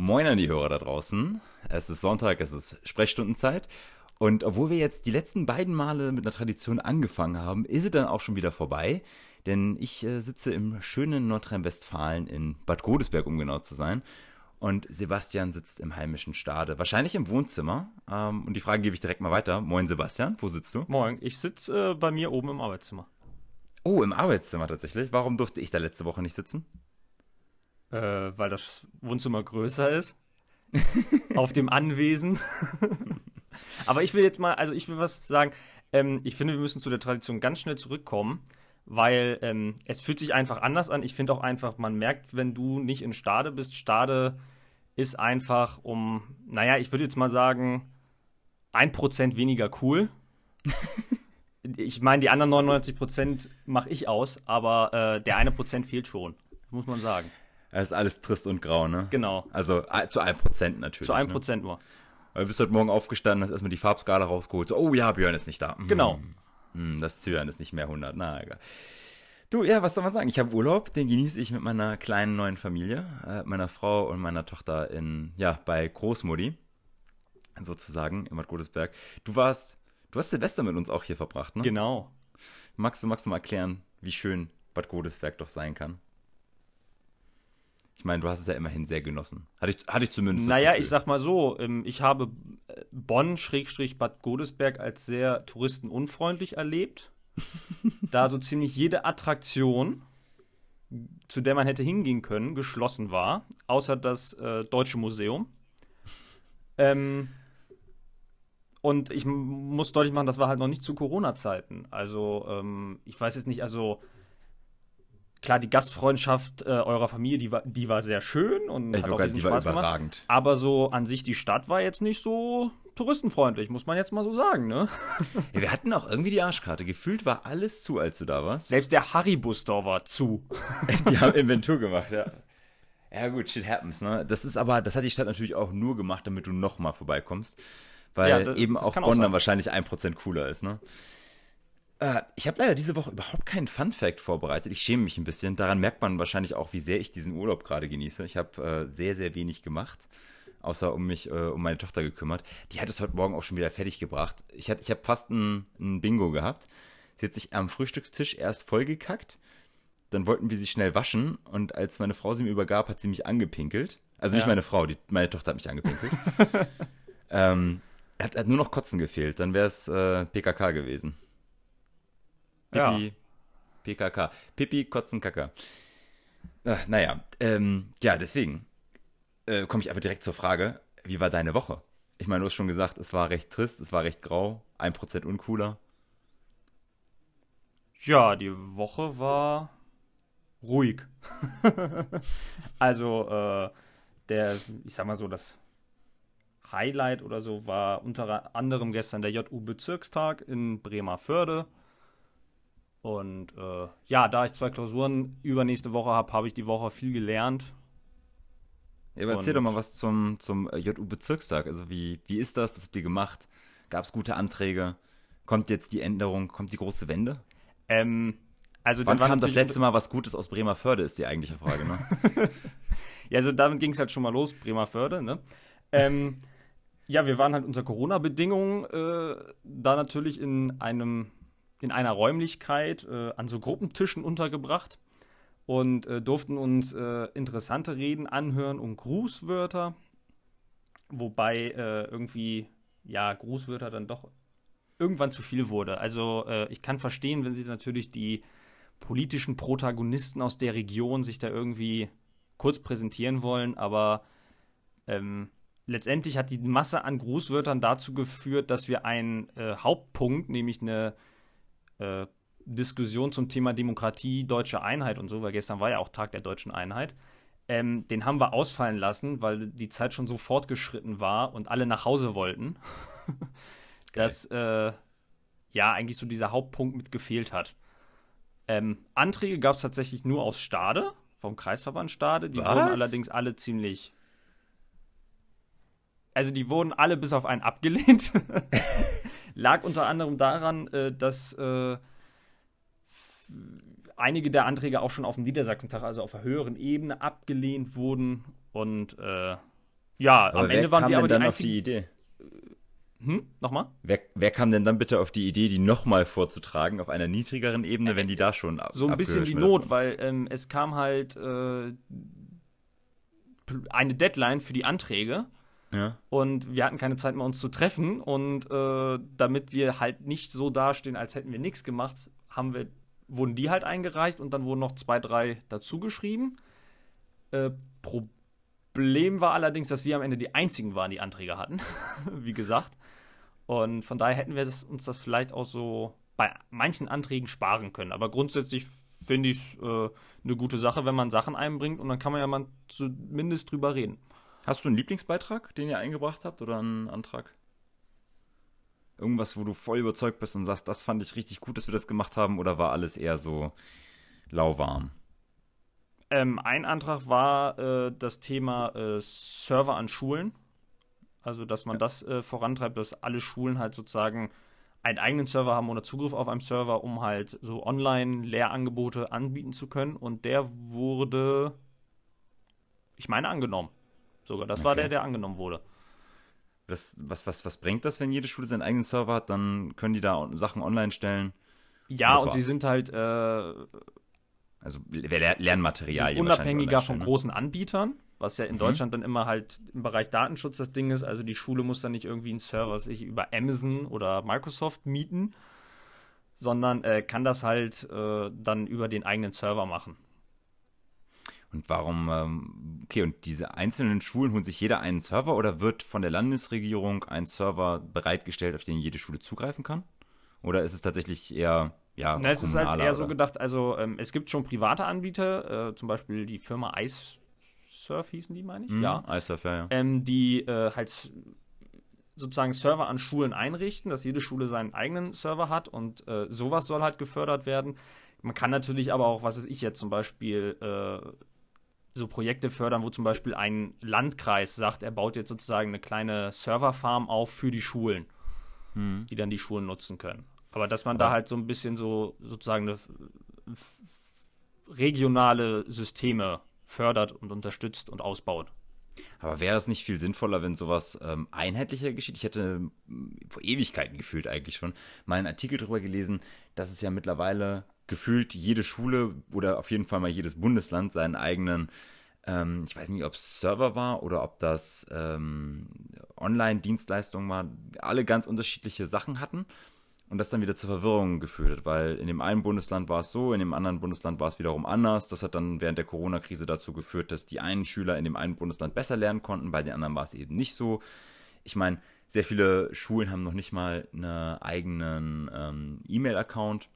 Moin an die Hörer da draußen. Es ist Sonntag, es ist Sprechstundenzeit. Und obwohl wir jetzt die letzten beiden Male mit einer Tradition angefangen haben, ist es dann auch schon wieder vorbei. Denn ich äh, sitze im schönen Nordrhein-Westfalen in Bad Godesberg, um genau zu sein. Und Sebastian sitzt im heimischen Stade, wahrscheinlich im Wohnzimmer. Ähm, und die Frage gebe ich direkt mal weiter. Moin Sebastian, wo sitzt du? Moin, ich sitze äh, bei mir oben im Arbeitszimmer. Oh, im Arbeitszimmer tatsächlich. Warum durfte ich da letzte Woche nicht sitzen? Äh, weil das Wohnzimmer größer ist. Auf dem Anwesen. Aber ich will jetzt mal, also ich will was sagen. Ähm, ich finde, wir müssen zu der Tradition ganz schnell zurückkommen, weil ähm, es fühlt sich einfach anders an. Ich finde auch einfach, man merkt, wenn du nicht in Stade bist, Stade ist einfach um, naja, ich würde jetzt mal sagen, ein Prozent weniger cool. ich meine, die anderen 99 Prozent mache ich aus, aber äh, der eine Prozent fehlt schon, muss man sagen. Es ist alles trist und grau, ne? Genau. Also äh, zu einem Prozent natürlich. Zu einem ne? Prozent nur. Du bist heute Morgen aufgestanden, hast erstmal die Farbskala rausgeholt. So, oh ja, Björn ist nicht da. Mhm. Genau. Hm, das Zyan ist nicht mehr 100. Na, egal. Du, ja, was soll man sagen? Ich habe Urlaub, den genieße ich mit meiner kleinen neuen Familie, äh, meiner Frau und meiner Tochter in, ja, bei Großmutti, sozusagen, in Bad Godesberg. Du warst, du hast Silvester mit uns auch hier verbracht, ne? Genau. Magst du, magst du mal erklären, wie schön Bad Godesberg doch sein kann? Ich meine, du hast es ja immerhin sehr genossen. Hatte ich, hatte ich zumindest. Naja, ich sag mal so, ähm, ich habe äh, Bonn-Bad Godesberg als sehr touristenunfreundlich erlebt. da so ziemlich jede Attraktion, zu der man hätte hingehen können, geschlossen war, außer das äh, Deutsche Museum. Ähm, und ich muss deutlich machen, das war halt noch nicht zu Corona-Zeiten. Also, ähm, ich weiß jetzt nicht, also klar, die Gastfreundschaft äh, eurer Familie, die war, die war sehr schön und Ich hat auch gerade- riesen die war Spaß gemacht. überragend. Aber so an sich, die Stadt war jetzt nicht so touristenfreundlich, muss man jetzt mal so sagen, ne? Ja, wir hatten auch irgendwie die Arschkarte. Gefühlt war alles zu, als du da warst. Selbst der Haribo-Store war zu. Die haben Inventur gemacht, ja. Ja, gut, shit happens, ne? Das ist aber, das hat die Stadt natürlich auch nur gemacht, damit du nochmal vorbeikommst. Weil Ja, da- eben das auch kann auch Bonn dann wahrscheinlich 1% cooler ist, ne? Äh, ich habe leider diese Woche überhaupt keinen Fun-Fact vorbereitet. Ich schäme mich ein bisschen. Daran merkt man wahrscheinlich auch, wie sehr ich diesen Urlaub gerade genieße. Ich habe äh, sehr, sehr wenig gemacht, außer um mich, äh, um meine Tochter gekümmert. Die hat es heute Morgen auch schon wieder fertig gebracht. Ich, hat- ich habe fast ein, ein Bingo gehabt. Sie hat sich am Frühstückstisch erst vollgekackt. Dann wollten wir sie schnell waschen und als meine Frau sie mir übergab, hat sie mich angepinkelt. Also nicht Ja. meine Frau, die, meine Tochter hat mich angepinkelt. ähm, hat, hat nur noch Kotzen gefehlt, dann wäre es äh, PKK gewesen. Ja. Pipi, PKK. Pipi, Kotzen, Kaka. Äh, naja, ähm, ja, deswegen äh, komme ich einfach direkt zur Frage, wie war deine Woche? Ich meine, du hast schon gesagt, es war recht trist, es war recht grau, 1% uncooler. Ja, die Woche war ruhig. also, äh, der, ich sag mal so, das Highlight oder so war unter anderem gestern der JU-Bezirkstag in Bremerförde. Und äh, ja, da ich zwei Klausuren übernächste Woche habe, habe ich die Woche viel gelernt. Ja, aber erzähl doch mal was zum, zum äh, JU-Bezirkstag. Also wie, wie ist das? Was habt ihr gemacht? Gab es gute Anträge? Kommt jetzt die Änderung? Kommt die große Wende? Ähm, also Wann kam das letzte Mal was Gutes aus Bremerförde, ist die eigentliche Frage, ne? Ja, also damit ging es halt schon mal los, Bremerförde, ne? Ähm, ja, wir waren halt unter Corona-Bedingungen äh, da natürlich in einem, in einer Räumlichkeit äh, an so Gruppentischen untergebracht und äh, durften uns äh, interessante Reden anhören und Grußwörter, wobei äh, irgendwie, ja, Grußwörter dann doch irgendwann zu viel wurde. Also äh, ich kann verstehen, wenn sie natürlich die politischen Protagonisten aus der Region sich da irgendwie kurz präsentieren wollen, aber ähm, letztendlich hat die Masse an Grußwörtern dazu geführt, dass wir einen äh, Hauptpunkt, nämlich eine äh, Diskussion zum Thema Demokratie, deutsche Einheit und so, weil gestern war ja auch Tag der deutschen Einheit, ähm, den haben wir ausfallen lassen, weil die Zeit schon so fortgeschritten war und alle nach Hause wollten, dass äh, ja eigentlich so dieser Hauptpunkt mit gefehlt hat. Ähm, Anträge gab es tatsächlich nur aus Stade, vom Kreisverband Stade. Die Was? wurden allerdings alle ziemlich. Also die wurden alle bis auf einen abgelehnt. Lag unter anderem daran, äh, dass äh, einige der Anträge auch schon auf dem Niedersachsentag, also auf einer höheren Ebene, abgelehnt wurden. Und äh, Ja, aber am Ende waren wir aber dann die auf die Idee? Hm? Nochmal? Wer, wer, kam denn dann bitte auf die Idee, die nochmal vorzutragen auf einer niedrigeren Ebene, wenn die da schon ab, So ein bisschen die Not, weil ähm, es kam halt äh, eine Deadline für die Anträge. Ja. Und wir hatten keine Zeit mehr, uns zu treffen. Und äh, damit wir halt nicht so dastehen, als hätten wir nichts gemacht, haben wir, wurden die halt eingereicht und dann wurden noch zwei, drei dazugeschrieben. Äh, Problem war allerdings, dass wir am Ende die einzigen waren, die Anträge hatten. Wie gesagt. Und von daher hätten wir das, uns das vielleicht auch so bei manchen Anträgen sparen können. Aber grundsätzlich finde ich es äh, eine gute Sache, wenn man Sachen einbringt und dann kann man ja mal zumindest drüber reden. Hast du einen Lieblingsbeitrag, den ihr eingebracht habt oder einen Antrag? Irgendwas, wo du voll überzeugt bist und sagst, das fand ich richtig gut, dass wir das gemacht haben, oder war alles eher so lauwarm? Ähm, ein Antrag war äh, das Thema äh, Server an Schulen. Also, dass man ja. das äh, vorantreibt, dass alle Schulen halt sozusagen einen eigenen Server haben oder Zugriff auf einen Server, um halt so Online-Lehrangebote anbieten zu können. Und der wurde, ich meine, angenommen. Sogar. Das okay. war der, der angenommen wurde. Das, was, was, was bringt das, wenn jede Schule seinen eigenen Server hat? Dann können die da Sachen online stellen. Ja, und, und sie sind halt. Äh, also Lernmaterialien. Unabhängiger von ne? großen Anbietern was ja in mhm. Deutschland dann immer halt im Bereich Datenschutz das Ding ist. Also die Schule muss dann nicht irgendwie einen Server sich über Amazon oder Microsoft mieten, sondern äh, kann das halt äh, dann über den eigenen Server machen. Und warum, ähm, okay, und diese einzelnen Schulen holen sich jeder einen Server oder wird von der Landesregierung ein Server bereitgestellt, auf den jede Schule zugreifen kann? Oder ist es tatsächlich eher, ja, Na, es ist halt eher oder? so gedacht, also ähm, es gibt schon private Anbieter, äh, zum Beispiel die Firma Ice Surf hießen die, meine ich. Mhm, ja. iSurf, ja, ja. Ähm, die äh, halt sozusagen Server an Schulen einrichten, dass jede Schule seinen eigenen Server hat und äh, sowas soll halt gefördert werden. Man kann natürlich aber auch, was weiß ich jetzt zum Beispiel, äh, so Projekte fördern, wo zum Beispiel ein Landkreis sagt, er baut jetzt sozusagen eine kleine Serverfarm auf für die Schulen, mhm. die dann die Schulen nutzen können. Aber dass man aber da halt so ein bisschen so sozusagen eine regionale Systeme fördert und unterstützt und ausbaut. Aber wäre es nicht viel sinnvoller, wenn sowas ähm, einheitlicher geschieht? Ich hätte ähm, vor Ewigkeiten gefühlt eigentlich schon mal einen Artikel darüber gelesen, dass es ja mittlerweile gefühlt jede Schule oder auf jeden Fall mal jedes Bundesland seinen eigenen, ähm, ich weiß nicht, ob es Server war oder ob das ähm, Online-Dienstleistungen war, alle ganz unterschiedliche Sachen hatten und das dann wieder zur Verwirrung geführt hat, weil in dem einen Bundesland war es so, in dem anderen Bundesland war es wiederum anders. Das hat dann während der Corona-Krise dazu geführt, dass die einen Schüler in dem einen Bundesland besser lernen konnten, bei den anderen war es eben nicht so. Ich meine, sehr viele Schulen haben noch nicht mal einen eigenen ähm, E-Mail-Account.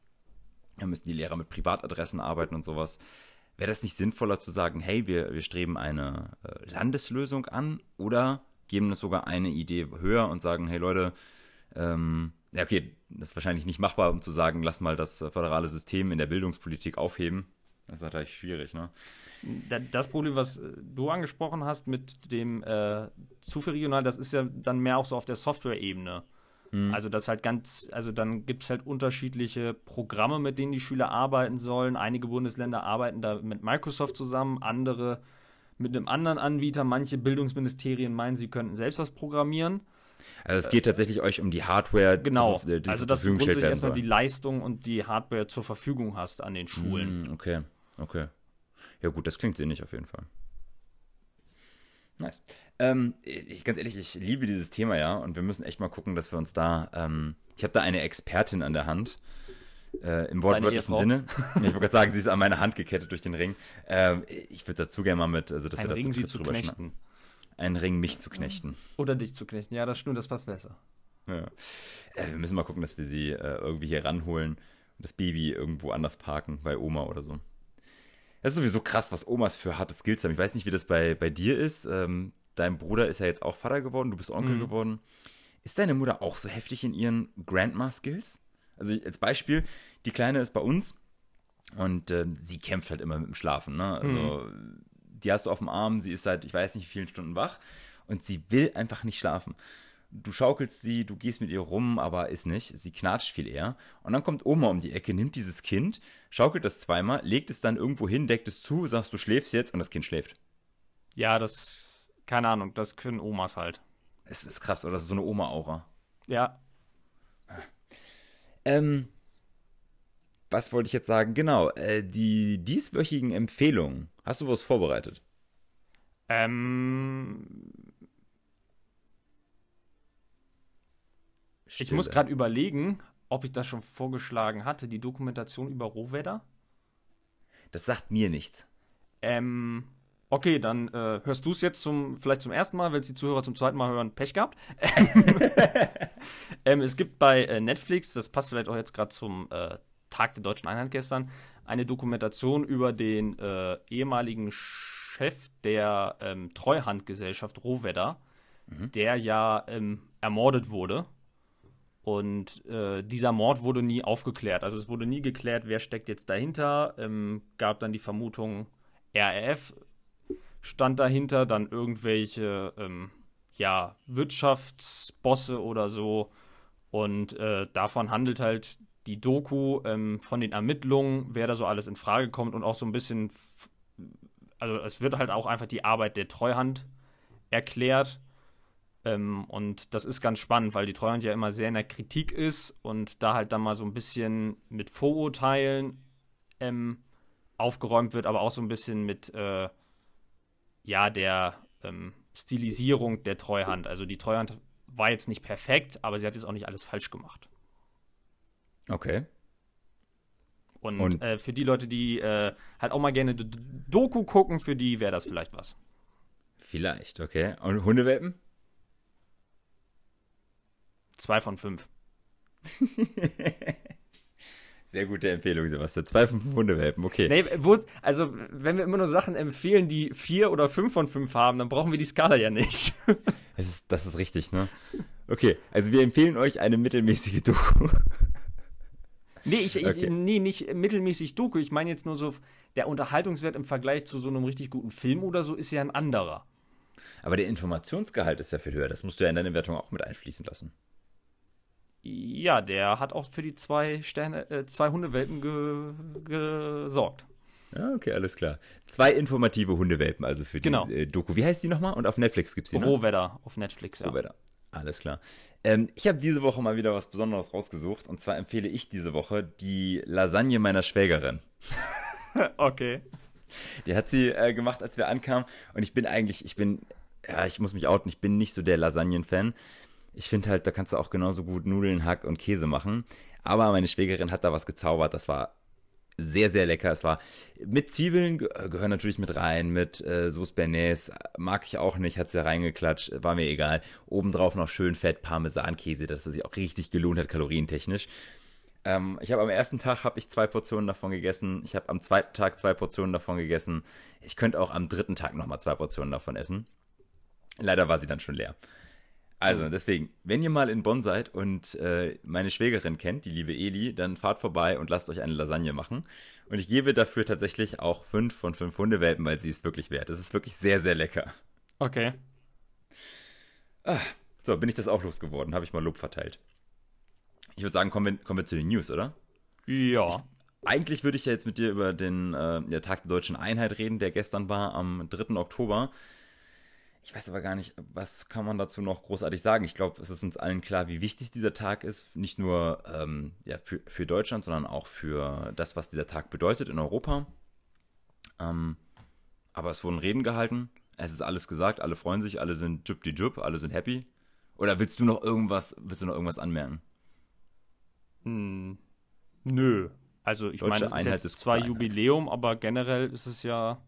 Da müssen die Lehrer mit Privatadressen arbeiten und sowas. Wäre das nicht sinnvoller zu sagen, hey, wir, wir streben eine äh, Landeslösung an oder geben das sogar eine Idee höher und sagen, hey Leute, ähm, ja, okay, das ist wahrscheinlich nicht machbar, um zu sagen, lass mal das föderale System in der Bildungspolitik aufheben. Das ist natürlich schwierig, ne? Das Problem, was äh, du angesprochen hast mit dem äh, zu regional, das ist ja dann mehr auch so auf der Software-Ebene. Mhm. Also das halt ganz, also dann gibt es halt unterschiedliche Programme, mit denen die Schüler arbeiten sollen. Einige Bundesländer arbeiten da mit Microsoft zusammen, andere mit einem anderen Anbieter. Manche Bildungsministerien meinen, sie könnten selbst was programmieren. Also es geht tatsächlich euch um die Hardware, genau. Zur, die also dass du grundsätzlich erstmal die Leistung und die Hardware zur Verfügung hast an den Schulen. Mm, okay, okay. Ja gut, das klingt sinnig auf jeden Fall. Nice. Ähm, ich, ganz ehrlich, ich liebe dieses Thema ja und wir müssen echt mal gucken, dass wir uns da. Ähm, ich habe da eine Expertin an der Hand. Äh, Im wortwörtlichen Sinne. ich wollte gerade sagen, sie ist an meine Hand gekettet durch den Ring. Ähm, ich würde dazu gerne mal mit, also dass Ein wir Ring sie zu knechten einen Ring, mich zu knechten. Oder dich zu knechten. Ja, das stimmt, das passt besser. Ja. Äh, wir müssen mal gucken, dass wir sie äh, irgendwie hier ranholen und das Baby irgendwo anders parken, bei Oma oder so. Das ist sowieso krass, was Omas für harte Skills haben. Ich weiß nicht, wie das bei, bei dir ist. Ähm, dein Bruder ist ja jetzt auch Vater geworden, du bist Onkel mhm. geworden. Ist deine Mutter auch so heftig in ihren Grandma-Skills? Also als Beispiel, die Kleine ist bei uns und äh, sie kämpft halt immer mit dem Schlafen. Ne? Also mhm die hast du auf dem Arm, sie ist seit, ich weiß nicht, wie vielen Stunden wach und sie will einfach nicht schlafen. Du schaukelst sie, du gehst mit ihr rum, aber ist nicht. Sie knatscht viel eher. Und dann kommt Oma um die Ecke, nimmt dieses Kind, schaukelt das zweimal, legt es dann irgendwo hin, deckt es zu, sagst du schläfst jetzt und das Kind schläft. Ja, das keine Ahnung, das können Omas halt. Es ist krass, oder? Das ist so eine Oma-Aura. Ja. Ähm, was wollte ich jetzt sagen? Genau, äh, die dieswöchigen Empfehlungen. Hast du was vorbereitet? Ähm, ich Stille. muss gerade überlegen, ob ich das schon vorgeschlagen hatte, die Dokumentation über Rohwedder. Das sagt mir nichts. Ähm, okay, dann äh, hörst du es jetzt zum, vielleicht zum ersten Mal, wenn es die Zuhörer zum zweiten Mal hören, Pech gehabt. ähm, es gibt bei äh, Netflix, das passt vielleicht auch jetzt gerade zum äh, Tag der deutschen Einheit gestern, eine Dokumentation über den äh, ehemaligen Chef der ähm, Treuhandgesellschaft Rohwedder, der ja ähm, ermordet wurde. Und äh, dieser Mord wurde nie aufgeklärt. Also es wurde nie geklärt, wer steckt jetzt dahinter. Ähm, gab dann die Vermutung, RAF stand dahinter, dann irgendwelche ähm, ja, Wirtschaftsbosse oder so. Und äh, davon handelt halt die Doku ähm, von den Ermittlungen, wer da so alles in Frage kommt und auch so ein bisschen, also es wird halt auch einfach die Arbeit der Treuhand erklärt. Ähm, und das ist ganz spannend, weil die Treuhand ja immer sehr in der Kritik ist und da halt dann mal so ein bisschen mit Vorurteilen ähm, aufgeräumt wird, aber auch so ein bisschen mit äh, ja der ähm, Stilisierung der Treuhand. Also die Treuhand war jetzt nicht perfekt, aber sie hat jetzt auch nicht alles falsch gemacht. Okay. Und, Und- äh, für die Leute, die äh, halt auch mal gerne D- Doku gucken, für die wäre das vielleicht was. Vielleicht, okay. Und Hundewelpen? Zwei von fünf. Sehr gute Empfehlung, Sebastian. Zwei von fünf Hundewelpen, okay. Nee, wo, also, wenn wir immer nur Sachen empfehlen, die vier oder fünf von fünf haben, dann brauchen wir die Skala ja nicht. Das ist, das ist richtig, ne? Okay, also wir empfehlen euch eine mittelmäßige Doku. nee, ich, ich, Okay. nee, nicht mittelmäßig Doku. Ich meine jetzt nur so, der Unterhaltungswert im Vergleich zu so einem richtig guten Film oder so ist ja ein anderer. Aber der Informationsgehalt ist ja viel höher. Das musst du ja in deine Wertung auch mit einfließen lassen. Ja, der hat auch für die zwei Sterne, äh, zwei Hundewelpen ge gesorgt. Ja, okay, alles klar. Zwei informative Hundewelpen, also für die Genau. äh, Doku. Wie heißt die nochmal? Und auf Netflix gibt's die, ne? Rohwedder auf Netflix, ja. Rohwedder. Alles klar. Ähm, ich habe diese Woche mal wieder was Besonderes rausgesucht. Und zwar empfehle ich diese Woche die Lasagne meiner Schwägerin. Okay. Die hat sie äh, gemacht, als wir ankamen. Und ich bin eigentlich, ich bin, ja, ich muss mich outen, ich bin nicht so der Lasagnen-Fan. Ich finde halt, da kannst du auch genauso gut Nudeln, Hack und Käse machen. Aber meine Schwägerin hat da was gezaubert. Das war sehr, sehr lecker. Es war mit Zwiebeln, ge- gehören natürlich mit rein, mit äh, Sauce Bernays, mag ich auch nicht, hat sie reingeklatscht, war mir egal. Obendrauf noch schön fett Parmesankäse, dass es sich auch richtig gelohnt hat, kalorientechnisch. Ähm, ich habe am ersten Tag habe ich zwei Portionen davon gegessen. Ich habe am zweiten Tag zwei Portionen davon gegessen. Ich könnte auch am dritten Tag nochmal zwei Portionen davon essen. Leider war sie dann schon leer. Also deswegen, wenn ihr mal in Bonn seid und äh, meine Schwägerin kennt, die liebe Eli, dann fahrt vorbei und lasst euch eine Lasagne machen. Und ich gebe dafür tatsächlich auch fünf von fünf Hundewelpen, weil sie es wirklich wert. Es ist wirklich sehr, sehr lecker. Okay. So, bin ich das auch losgeworden, habe ich mal Lob verteilt. Ich würde sagen, kommen wir, kommen wir zu den News, oder? Ja. Eigentlich würde ich ja jetzt mit dir über den äh, Tag der deutschen Einheit reden, der gestern war, am 3. Oktober. Ich weiß aber gar nicht, was kann man dazu noch großartig sagen. Ich glaube, es ist uns allen klar, wie wichtig dieser Tag ist. Nicht nur ähm, ja, für, für Deutschland, sondern auch für das, was dieser Tag bedeutet in Europa. Ähm, aber es wurden Reden gehalten. Es ist alles gesagt, alle freuen sich, alle sind jup die jup, alle sind happy. Oder willst du noch irgendwas, willst du noch irgendwas anmerken? Hm, nö. Also ich Deutsche meine, es ist jetzt zwar. Jubiläum, aber generell ist es ja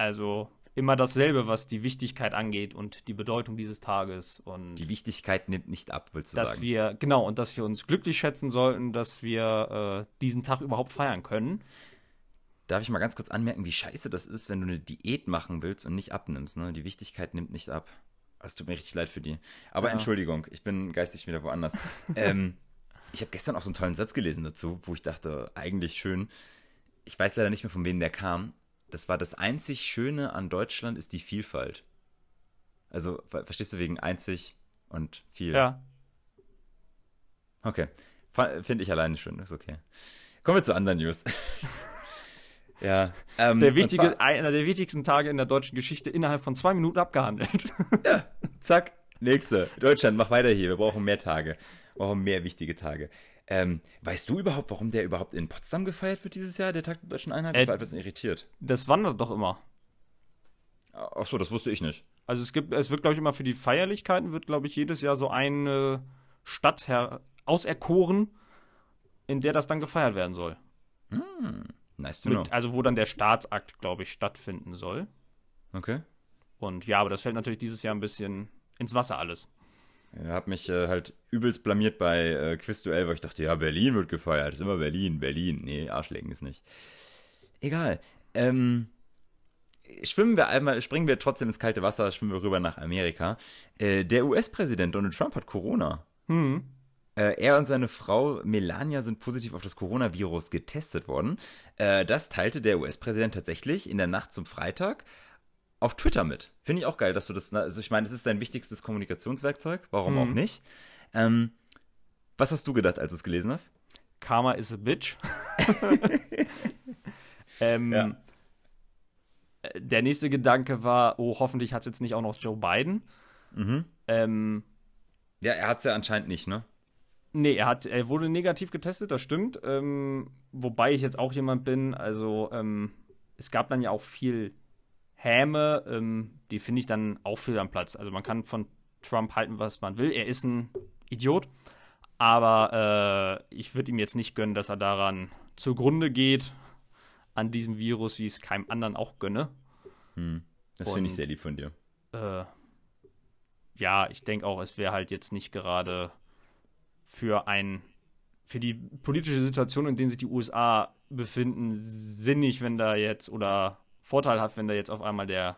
also immer dasselbe, was die Wichtigkeit angeht und die Bedeutung dieses Tages und Die Wichtigkeit nimmt nicht ab, willst du dass sagen? wir genau und dass wir uns glücklich schätzen sollten, dass wir äh, diesen Tag überhaupt feiern können. Darf ich mal ganz kurz anmerken, wie scheiße das ist, wenn du eine Diät machen willst und nicht abnimmst, ne? Die Wichtigkeit nimmt nicht ab. Es tut mir richtig leid für die. Aber Ja. Entschuldigung, ich bin geistig wieder woanders. ähm, ich habe gestern auch so einen tollen Satz gelesen dazu, wo ich dachte, eigentlich schön. Ich weiß leider nicht mehr, von wem der kam. Das war das einzig Schöne an Deutschland ist die Vielfalt. Also, ver- verstehst du wegen einzig und viel? Ja. Okay. Finde ich alleine schön, ist okay. Kommen wir zu anderen News. Ja. Ähm, der wichtige, einer der wichtigsten Tage in der deutschen Geschichte innerhalb von zwei Minuten abgehandelt. Ja, zack, nächste. Deutschland, mach weiter hier. Wir brauchen mehr Tage. Wir brauchen mehr wichtige Tage. Ähm, weißt du überhaupt, warum der überhaupt in Potsdam gefeiert wird dieses Jahr, der Tag der Deutschen Einheit? Ich äh, war etwas irritiert. Das wandert doch immer. Achso, das wusste ich nicht. Also es gibt, es wird, glaube ich, immer für die Feierlichkeiten wird, glaube ich, jedes Jahr so eine Stadt her auserkoren, in der das dann gefeiert werden soll. Hm, nice to Mit, know. Also wo dann der Staatsakt, glaube ich, stattfinden soll. Okay. Und ja, aber das fällt natürlich dieses Jahr ein bisschen ins Wasser alles. Ich habe mich äh, halt übelst blamiert bei äh, Quizduell, weil ich dachte, ja, Berlin wird gefeiert. Ist immer Berlin, Berlin. Nee, Arschlecken ist nicht. Egal. Ähm, schwimmen wir einmal, springen wir trotzdem ins kalte Wasser, schwimmen wir rüber nach Amerika. Äh, der US-Präsident Donald Trump hat Corona. Hm. Äh, er und seine Frau Melania sind positiv auf das Coronavirus getestet worden. Äh, das teilte der US-Präsident tatsächlich in der Nacht zum Freitag auf Twitter mit. Finde ich auch geil, dass du das. Also, ich meine, es ist dein wichtigstes Kommunikationswerkzeug. Warum mhm. auch nicht? Ähm, was hast du gedacht, als du es gelesen hast? Karma is a bitch. ähm, ja. Der nächste Gedanke war, oh, hoffentlich hat es jetzt nicht auch noch Joe Biden. Mhm. Ähm, ja, er hat es ja anscheinend nicht, ne? Nee, er, hat, er wurde negativ getestet, das stimmt. Ähm, wobei ich jetzt auch jemand bin, also ähm, es gab dann ja auch viel Häme, ähm, die finde ich dann auch fehl am Platz. Also man kann von Trump halten, was man will. Er ist ein Idiot. Aber äh, ich würde ihm jetzt nicht gönnen, dass er daran zugrunde geht, an diesem Virus, wie ich es keinem anderen auch gönne. Hm. Das finde ich sehr lieb von dir. Äh, ja, ich denke auch, es wäre halt jetzt nicht gerade für ein für die politische Situation, in der sich die USA befinden, sinnig, wenn da jetzt oder vorteilhaft, wenn da jetzt auf einmal der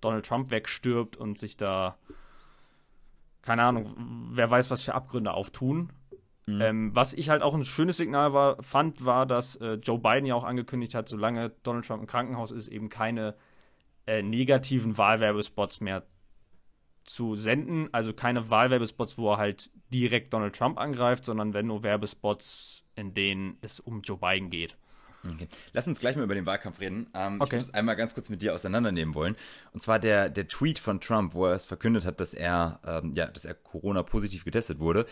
Donald Trump wegstirbt und sich da, keine Ahnung, wer weiß, was für Abgründe auftun. Mhm. Ähm, was ich halt auch ein schönes Signal war, fand, war, dass äh, Joe Biden ja auch angekündigt hat, solange Donald Trump im Krankenhaus ist, eben keine äh, negativen Wahlwerbespots mehr zu senden. Also keine Wahlwerbespots, wo er halt direkt Donald Trump angreift, sondern wenn nur Werbespots, in denen es um Joe Biden geht. Okay. Lass uns gleich mal über den Wahlkampf reden. Ähm, okay. Ich würde es einmal ganz kurz mit dir auseinandernehmen wollen. Und zwar der, der Tweet von Trump, wo er es verkündet hat, dass er, ähm, ja, dass er Corona positiv getestet wurde.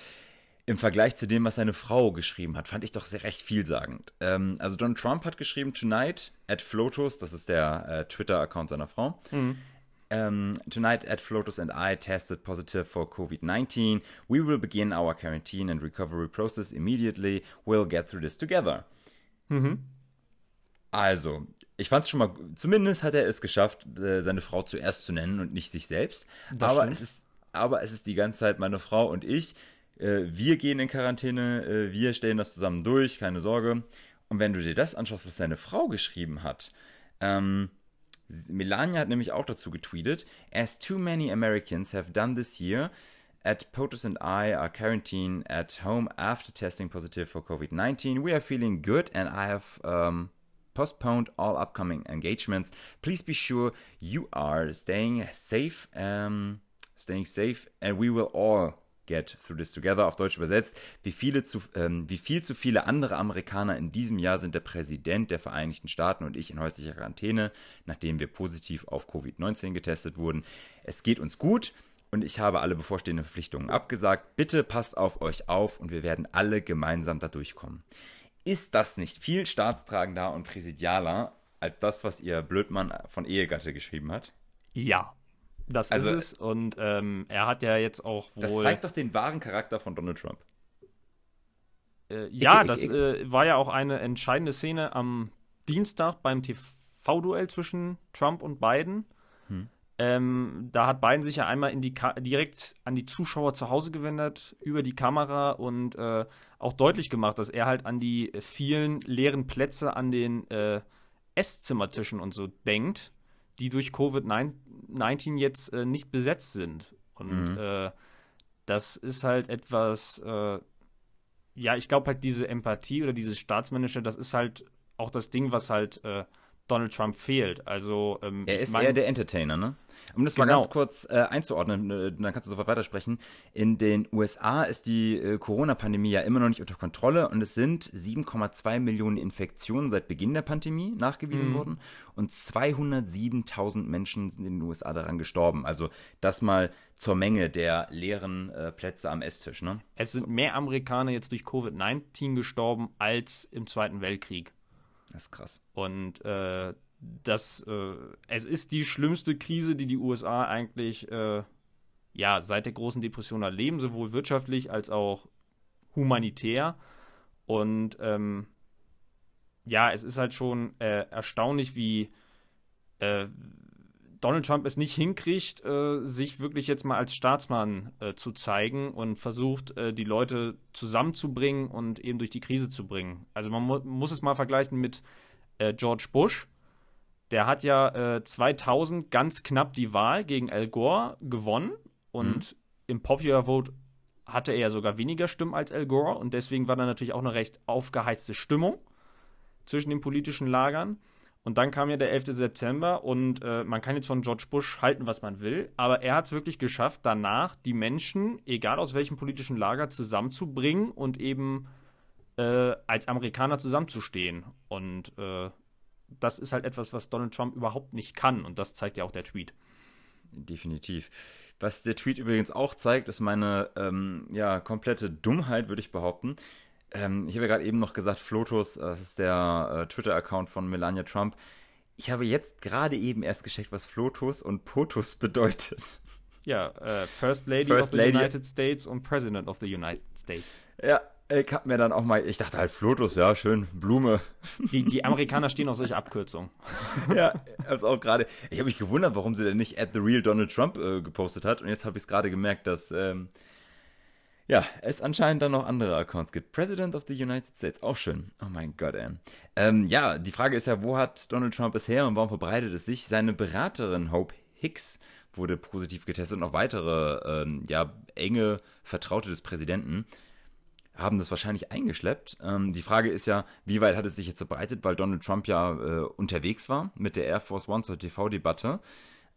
Im Vergleich zu dem, was seine Frau geschrieben hat, fand ich doch sehr recht vielsagend. Ähm, also Donald Trump hat geschrieben, tonight at Flotus, das ist der äh, Twitter-Account seiner Frau. Mhm. Um, ähm, tonight, Ed Flotus and I tested positive for COVID 19. We will begin our quarantine and recovery process immediately. We'll get through this together. Mhm. Also, ich fand es schon mal, zumindest hat er es geschafft, äh, seine Frau zuerst zu nennen und nicht sich selbst. aber es, ist, aber es ist die ganze Zeit meine Frau und ich. Äh, wir gehen in Quarantäne, äh, wir stellen das zusammen durch, keine Sorge. Und wenn du dir das anschaust, was seine Frau geschrieben hat, ähm, Melania hat nämlich auch dazu getweetet, as too many Americans have done this year, at POTUS and I are quarantined at home after testing positive for COVID-19. We are feeling good and I have um, postponed all upcoming engagements. Please be sure you are staying safe, um, staying safe, and we will all get through this together. Auf Deutsch übersetzt, wie, viele zu, ähm, wie viel zu viele andere Amerikaner in diesem Jahr sind der Präsident der Vereinigten Staaten und ich in häuslicher Quarantäne, nachdem wir positiv auf Covid-19 getestet wurden. Es geht uns gut und ich habe alle bevorstehenden Verpflichtungen abgesagt. Bitte passt auf euch auf und wir werden alle gemeinsam da durchkommen ist das nicht viel staatstragender und präsidialer als das, was ihr Blödmann von Ehegatte geschrieben hat? Ja, das also, ist es. Und ähm, er hat ja jetzt auch wohl. Das zeigt doch den wahren Charakter von Donald Trump. Äh, ja, ich, das ich, äh, war ja auch eine entscheidende Szene am Dienstag beim TV-Duell zwischen Trump und Biden. Hm. Ähm, da hat Biden sich ja einmal in die direkt an die Zuschauer zu Hause gewendet über die Kamera und äh, auch deutlich gemacht, dass er halt an die vielen leeren Plätze an den äh, Esszimmertischen und so denkt, die durch Covid-19 jetzt äh, nicht besetzt sind. Und mhm. Äh, das ist halt etwas, äh, ja, ich glaube halt diese Empathie oder dieses Staatsmännische, das ist halt auch das Ding, was halt äh, Donald Trump fehlt. Also ähm, er ist mein, eher der Entertainer, ne? Um das genau. mal ganz kurz äh, einzuordnen, äh, dann kannst du sofort weitersprechen. In den USA ist die äh, Corona-Pandemie ja immer noch nicht unter Kontrolle und es sind 7,2 Millionen Infektionen seit Beginn der Pandemie nachgewiesen mhm. worden und 207.000 Menschen sind in den USA daran gestorben. Also das mal zur Menge der leeren äh, Plätze am Esstisch, ne? Es sind mehr Amerikaner jetzt durch Covid-19 gestorben als im Zweiten Weltkrieg. Das ist krass. Und äh, das, äh, es ist die schlimmste Krise, die die USA eigentlich äh, ja, seit der großen Depression erleben, sowohl wirtschaftlich als auch humanitär. Und ähm, ja, es ist halt schon äh, erstaunlich, wie äh, Donald Trump es nicht hinkriegt, äh, sich wirklich jetzt mal als Staatsmann äh, zu zeigen und versucht, äh, die Leute zusammenzubringen und eben durch die Krise zu bringen. Also man mu muss es mal vergleichen mit äh, George Bush. Der hat ja 2000 äh, ganz knapp die Wahl gegen Al Gore gewonnen und mhm. im Popular Vote hatte er ja sogar weniger Stimmen als Al Gore und deswegen war da natürlich auch eine recht aufgeheizte Stimmung zwischen den politischen Lagern. Und dann kam ja der 11. September und äh, man kann jetzt von George Bush halten, was man will, aber er hat es wirklich geschafft, danach die Menschen, egal aus welchem politischen Lager, zusammenzubringen und eben äh, als Amerikaner zusammenzustehen. Und äh, das ist halt etwas, was Donald Trump überhaupt nicht kann und das zeigt ja auch der Tweet. Definitiv. Was der Tweet übrigens auch zeigt, ist meine ähm, ja, komplette Dummheit, würde ich behaupten. Ähm, ich habe ja gerade eben noch gesagt, Flotus, äh, das ist der äh, Twitter-Account von Melania Trump. Ich habe jetzt gerade eben erst gecheckt, was Flotus und Potus bedeutet. Ja, äh, First Lady First of the Lady. United States und President of the United States. Ja, ich habe mir dann auch mal, ich dachte halt Flotus, ja, schön, Blume. Die, die Amerikaner stehen auf solche Abkürzungen. ja, also auch gerade, ich habe mich gewundert, warum sie denn nicht at the real Donald Trump äh, gepostet hat und jetzt habe ich es gerade gemerkt, dass ähm, ja, es anscheinend dann noch andere Accounts gibt. President of the United States, auch schön. Oh mein Gott, ey. Ähm, ja, die Frage ist ja, wo hat Donald Trump es her und warum verbreitet es sich? Seine Beraterin Hope Hicks wurde positiv getestet und auch weitere, ähm, ja, enge Vertraute des Präsidenten haben das wahrscheinlich eingeschleppt. Ähm, die Frage ist ja, wie weit hat es sich jetzt verbreitet, weil Donald Trump ja äh, unterwegs war mit der Air Force One zur TV-Debatte.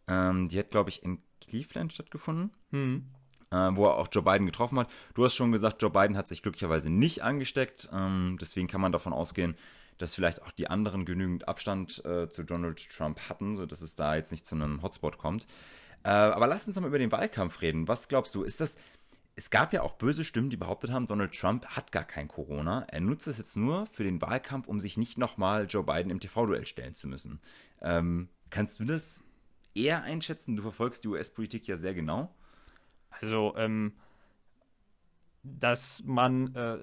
Ähm, die hat, glaube ich, in Cleveland stattgefunden. Hm wo er auch Joe Biden getroffen hat. Du hast schon gesagt, Joe Biden hat sich glücklicherweise nicht angesteckt. Ähm, deswegen kann man davon ausgehen, dass vielleicht auch die anderen genügend Abstand äh, zu Donald Trump hatten, sodass es da jetzt nicht zu einem Hotspot kommt. Äh, aber lass uns mal über den Wahlkampf reden. Was glaubst du, ist das. Es gab ja auch böse Stimmen, die behauptet haben, Donald Trump hat gar kein Corona. Er nutzt es jetzt nur für den Wahlkampf, um sich nicht nochmal Joe Biden im TV-Duell stellen zu müssen. Ähm, kannst du das eher einschätzen? Du verfolgst die US-Politik ja sehr genau. Also, ähm, dass man äh,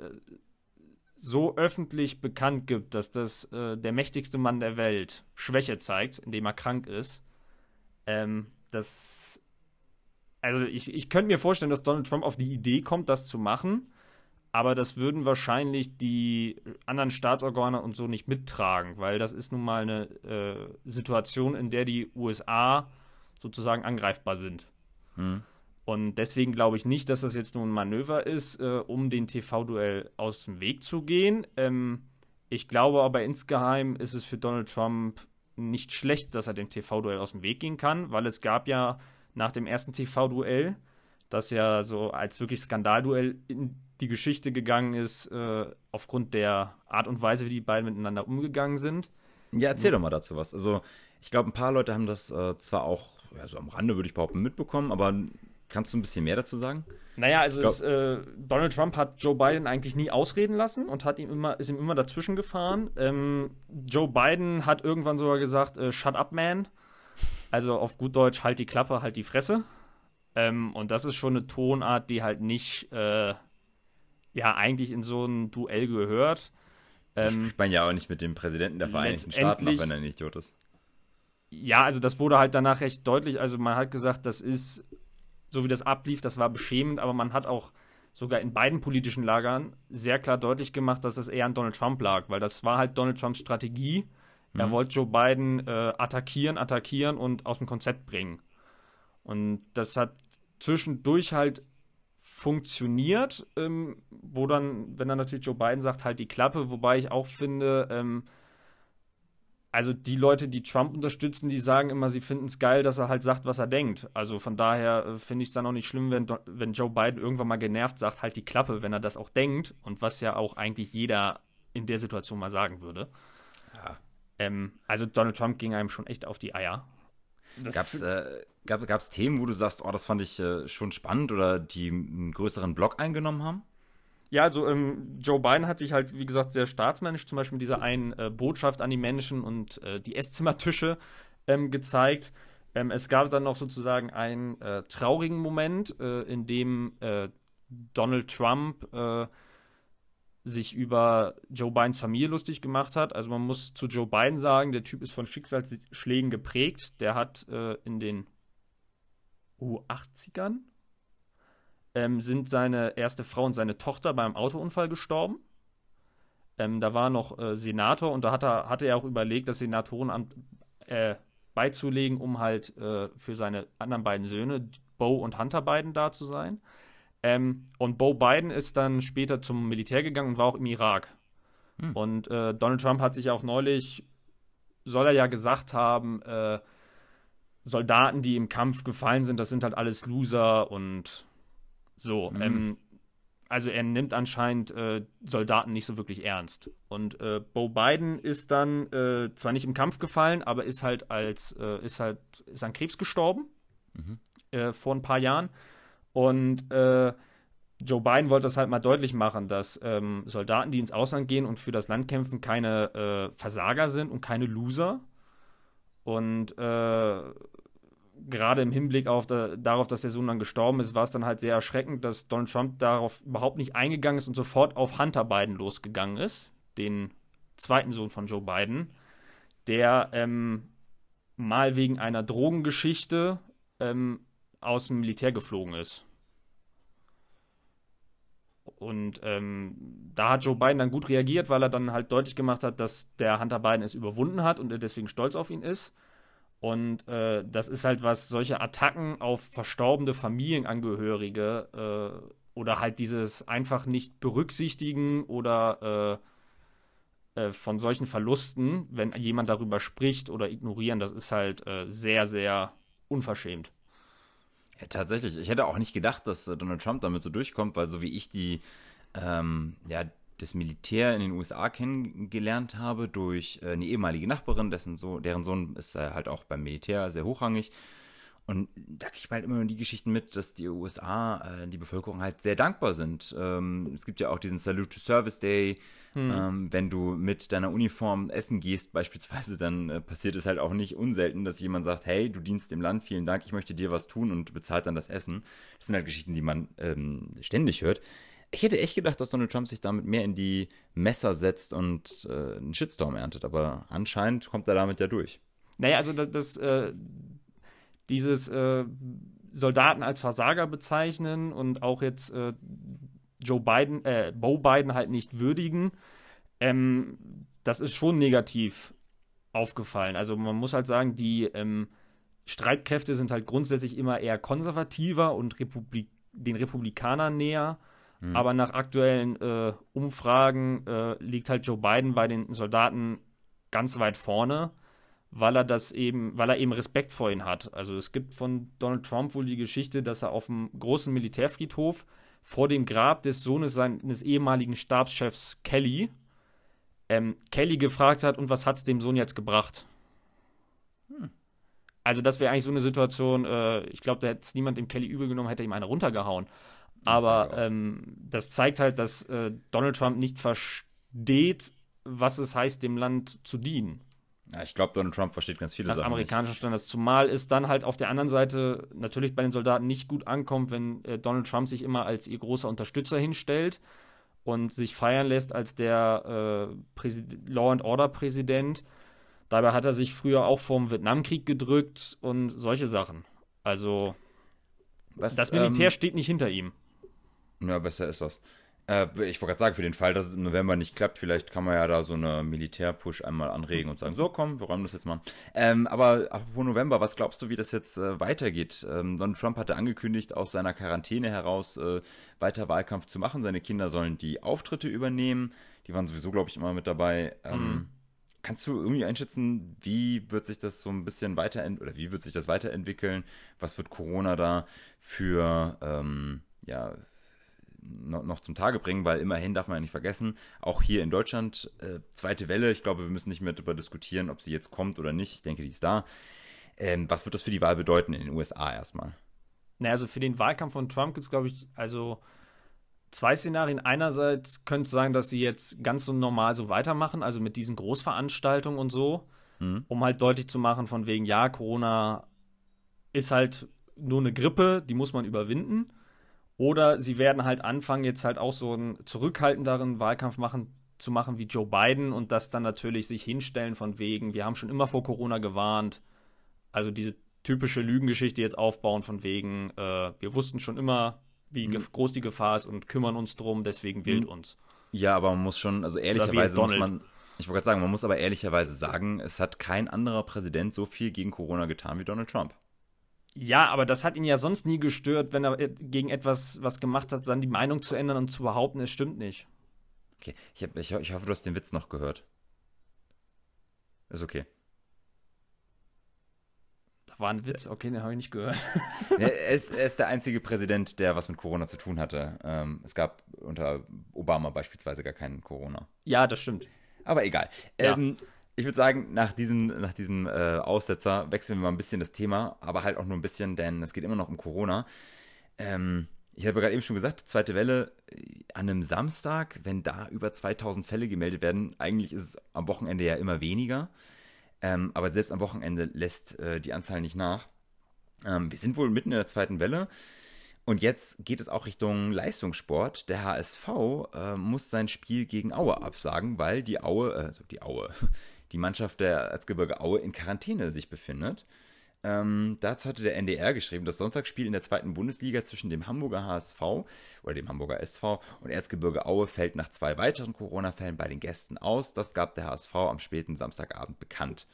so öffentlich bekannt gibt, dass das äh, der mächtigste Mann der Welt Schwäche zeigt, indem er krank ist, ähm, das. Also, ich, ich könnte mir vorstellen, dass Donald Trump auf die Idee kommt, das zu machen, aber das würden wahrscheinlich die anderen Staatsorgane und so nicht mittragen, weil das ist nun mal eine äh, Situation, in der die USA sozusagen angreifbar sind. Hm. Und deswegen glaube ich nicht, dass das jetzt nur ein Manöver ist, äh, um den TV-Duell aus dem Weg zu gehen. Ähm, ich glaube aber insgeheim ist es für Donald Trump nicht schlecht, dass er dem TV-Duell aus dem Weg gehen kann, weil es gab ja nach dem ersten TV-Duell, das ja so als wirklich Skandalduell in die Geschichte gegangen ist, äh, aufgrund der Art und Weise, wie die beiden miteinander umgegangen sind. Ja, erzähl doch mal dazu was. Also, ich glaube, ein paar Leute haben das äh, zwar auch, ja, so am Rande würde ich behaupten, mitbekommen, aber Kannst du ein bisschen mehr dazu sagen? Naja, also glaub, es, äh, Donald Trump hat Joe Biden eigentlich nie ausreden lassen und hat ihm immer, ist ihm immer dazwischen gefahren. Ähm, Joe Biden hat irgendwann sogar gesagt, äh, shut up, man. Also auf gut Deutsch, halt die Klappe, halt die Fresse. Ähm, und das ist schon eine Tonart, die halt nicht, äh, ja, eigentlich in so ein Duell gehört. Ähm, ich meine ja auch nicht mit dem Präsidenten der Vereinigten Staaten, auch wenn er ein Idiot ist. Ja, also das wurde halt danach recht deutlich. Also man hat gesagt, das ist so wie das ablief, das war beschämend, aber man hat auch sogar in beiden politischen Lagern sehr klar deutlich gemacht, dass es eher an Donald Trump lag, weil das war halt Donald Trumps Strategie. Mhm. Er wollte Joe Biden äh, attackieren, attackieren und aus dem Konzept bringen. Und das hat zwischendurch halt funktioniert, ähm, wo dann, wenn dann natürlich Joe Biden sagt, halt die Klappe, wobei ich auch finde, ähm, also die Leute, die Trump unterstützen, die sagen immer, sie finden es geil, dass er halt sagt, was er denkt. Also von daher äh, finde ich es dann auch nicht schlimm, wenn, wenn Joe Biden irgendwann mal genervt sagt, halt die Klappe, wenn er das auch denkt. Und was ja auch eigentlich jeder in der Situation mal sagen würde. Ja. Ähm, also Donald Trump ging einem schon echt auf die Eier. Gab es äh, gab, Themen, wo du sagst, oh, das fand ich äh, schon spannend oder die einen größeren Block eingenommen haben? Ja, also ähm, Joe Biden hat sich halt, wie gesagt, sehr staatsmännisch, zum Beispiel mit dieser einen äh, Botschaft an die Menschen und äh, die Esszimmertische ähm, gezeigt. Ähm, es gab dann noch sozusagen einen äh, traurigen Moment, äh, in dem äh, Donald Trump äh, sich über Joe Bidens Familie lustig gemacht hat. Also man muss zu Joe Biden sagen, der Typ ist von Schicksalsschlägen geprägt. Der hat in den U80ern ähm, sind seine erste Frau und seine Tochter beim Autounfall gestorben. Ähm, da war noch äh, Senator und da hat er, hatte er auch überlegt, das Senatorenamt äh, beizulegen, um halt äh, für seine anderen beiden Söhne, Bo und Hunter Biden, da zu sein. Ähm, und Bo Biden ist dann später zum Militär gegangen und war auch im Irak. Hm. Und äh, Donald Trump hat sich auch neulich, soll er ja gesagt haben, äh, Soldaten, die im Kampf gefallen sind, das sind halt alles Loser und so, mhm. ähm, also er nimmt anscheinend äh, Soldaten nicht so wirklich ernst. Und äh, Bo Biden ist dann äh, zwar nicht im Kampf gefallen, aber ist halt als äh, ist halt ist an Krebs gestorben mhm. Äh, vor ein paar Jahren. Und äh, Joe Biden wollte das halt mal deutlich machen, dass ähm, Soldaten, die ins Ausland gehen und für das Land kämpfen, keine Versager sind und keine Loser. Und gerade im Hinblick auf da, darauf, dass der Sohn dann gestorben ist, war es dann halt sehr erschreckend, dass Donald Trump darauf überhaupt nicht eingegangen ist und sofort auf Hunter Biden losgegangen ist, den zweiten Sohn von Joe Biden, der ähm, mal wegen einer Drogengeschichte ähm, aus dem Militär geflogen ist. Und ähm, da hat Joe Biden dann gut reagiert, weil er dann halt deutlich gemacht hat, dass der Hunter Biden es überwunden hat und er deswegen stolz auf ihn ist. Und äh, das ist halt was, solche Attacken auf verstorbene Familienangehörige äh, oder halt dieses einfach nicht berücksichtigen oder äh, äh von solchen Verlusten, wenn jemand darüber spricht oder ignorieren, das ist halt äh, sehr, sehr unverschämt. Ja, tatsächlich. Ich hätte auch nicht gedacht, dass äh, Donald Trump damit so durchkommt, weil so wie ich die, ähm, ja, das Militär in den USA kennengelernt habe durch äh, eine ehemalige Nachbarin, dessen so, deren Sohn ist äh, halt auch beim Militär sehr hochrangig. Und da kriege ich halt immer die Geschichten mit, dass die USA, äh, die Bevölkerung halt sehr dankbar sind. Ähm, es gibt ja auch diesen Salute to Service Day. Hm. Ähm, wenn du mit deiner Uniform essen gehst, beispielsweise, dann äh, passiert es halt auch nicht unselten, dass jemand sagt, hey, du dienst dem Land, vielen Dank, ich möchte dir was tun und bezahlt dann das Essen. Das sind halt Geschichten, die man ähm, ständig hört. Ich hätte echt gedacht, dass Donald Trump sich damit mehr in die Messer setzt und äh, einen Shitstorm erntet, aber anscheinend kommt er damit ja durch. Naja, also das, das äh, dieses äh, Soldaten als Versager bezeichnen und auch jetzt äh, Joe Biden, äh, Bo Biden halt nicht würdigen, ähm, das ist schon negativ aufgefallen. Also man muss halt sagen, die ähm, Streitkräfte sind halt grundsätzlich immer eher konservativer und Republik den Republikanern näher. Mhm. Aber nach aktuellen äh, Umfragen äh, liegt halt Joe Biden bei den Soldaten ganz weit vorne, weil er das eben, weil er eben Respekt vor ihnen hat. Also es gibt von Donald Trump wohl die Geschichte, dass er auf dem großen Militärfriedhof vor dem Grab des Sohnes seines ehemaligen Stabschefs Kelly ähm, Kelly gefragt hat, und was hat es dem Sohn jetzt gebracht? Hm. Also das wäre eigentlich so eine Situation, äh, ich glaube, da hätte es niemand dem Kelly übel genommen, hätte ihm eine runtergehauen. Aber ähm, das zeigt halt, dass äh, Donald Trump nicht versteht, was es heißt, dem Land zu dienen. Ja, ich glaube, Donald Trump versteht ganz viele Nach Sachen. amerikanischen nicht. Standards. Zumal es dann halt auf der anderen Seite natürlich bei den Soldaten nicht gut ankommt, wenn äh, Donald Trump sich immer als ihr großer Unterstützer hinstellt und sich feiern lässt als der äh, Law and Order Präsident. Dabei hat er sich früher auch vom Vietnamkrieg gedrückt und solche Sachen. Also Was, das Militär ähm, steht nicht hinter ihm. Ja, besser ist das. Äh, ich wollte gerade sagen, für den Fall, dass es im November nicht klappt, vielleicht kann man ja da so eine Militärpush einmal anregen und sagen, so komm, wir räumen das jetzt mal. Ähm, aber apropos November, was glaubst du, wie das jetzt äh, weitergeht? Ähm, Donald Trump hatte angekündigt, aus seiner Quarantäne heraus äh, weiter Wahlkampf zu machen. Seine Kinder sollen die Auftritte übernehmen. Die waren sowieso, glaube ich, immer mit dabei. Ähm, mhm. kannst du irgendwie einschätzen, wie wird sich das so ein bisschen weiterentwickeln oder wie wird sich das weiterentwickeln? Was wird Corona da für ähm, ja, noch, noch, zum Tage bringen, weil immerhin darf man ja nicht vergessen, auch hier in Deutschland, äh, zweite Welle, ich glaube, wir müssen nicht mehr darüber diskutieren, ob sie jetzt kommt oder nicht. Ich denke, die ist da. Ähm, was wird das für die Wahl bedeuten in den USA erstmal? Naja, also für den Wahlkampf von Trump gibt es, glaube ich, also zwei Szenarien. Einerseits könnte es sein, dass sie jetzt ganz so normal so weitermachen, also mit diesen Großveranstaltungen und so, mhm. um halt deutlich zu machen, von wegen, ja, Corona ist halt nur eine Grippe, die muss man überwinden. Oder sie werden halt anfangen, jetzt halt auch so einen zurückhaltenderen Wahlkampf machen, zu machen wie Joe Biden und das dann natürlich sich hinstellen von wegen, wir haben schon immer vor Corona gewarnt. Also diese typische Lügengeschichte jetzt aufbauen von wegen, äh, wir wussten schon immer, wie mhm. groß die Gefahr ist und kümmern uns drum, deswegen wählt mhm. uns. Ja, aber man muss schon, also ehrlicherweise muss man, ich wollte gerade sagen, man muss aber ehrlicherweise sagen, es hat kein anderer Präsident so viel gegen Corona getan wie Donald Trump. Ja, aber das hat ihn ja sonst nie gestört, wenn er gegen etwas was gemacht hat, dann die Meinung zu ändern und zu behaupten, es stimmt nicht. Okay, ich, hab, ich, ich hoffe, du hast den Witz noch gehört. Ist okay. Da war ein Witz, okay, den habe ich nicht gehört. er, ist, er, ist, der einzige Präsident, der was mit Corona zu tun hatte. Ähm, es gab unter Obama beispielsweise gar keinen Corona. Ja, das stimmt. Aber egal. Ja. Ähm, ich würde sagen, nach diesem, nach diesem äh, Aussetzer wechseln wir mal ein bisschen das Thema, aber halt auch nur ein bisschen, denn es geht immer noch um Corona. Ähm, ich habe gerade eben schon gesagt, zweite Welle äh, an einem Samstag, wenn da über 2000 Fälle gemeldet werden, eigentlich ist es am Wochenende ja immer weniger. Ähm, aber selbst am Wochenende lässt äh, die Anzahl nicht nach. Ähm, wir sind wohl mitten in der zweiten Welle. Und jetzt geht es auch Richtung Leistungssport. Der HSV äh, muss sein Spiel gegen Aue absagen, weil die Aue, also die Aue, die Mannschaft der Erzgebirge Aue in Quarantäne sich befindet. Ähm, dazu hatte der NDR geschrieben, das Sonntagsspiel in der zweiten Bundesliga zwischen dem Hamburger HSV oder dem Hamburger SV und Erzgebirge Aue fällt nach zwei weiteren Corona-Fällen bei den Gästen aus. Das gab der HSV am späten Samstagabend bekannt.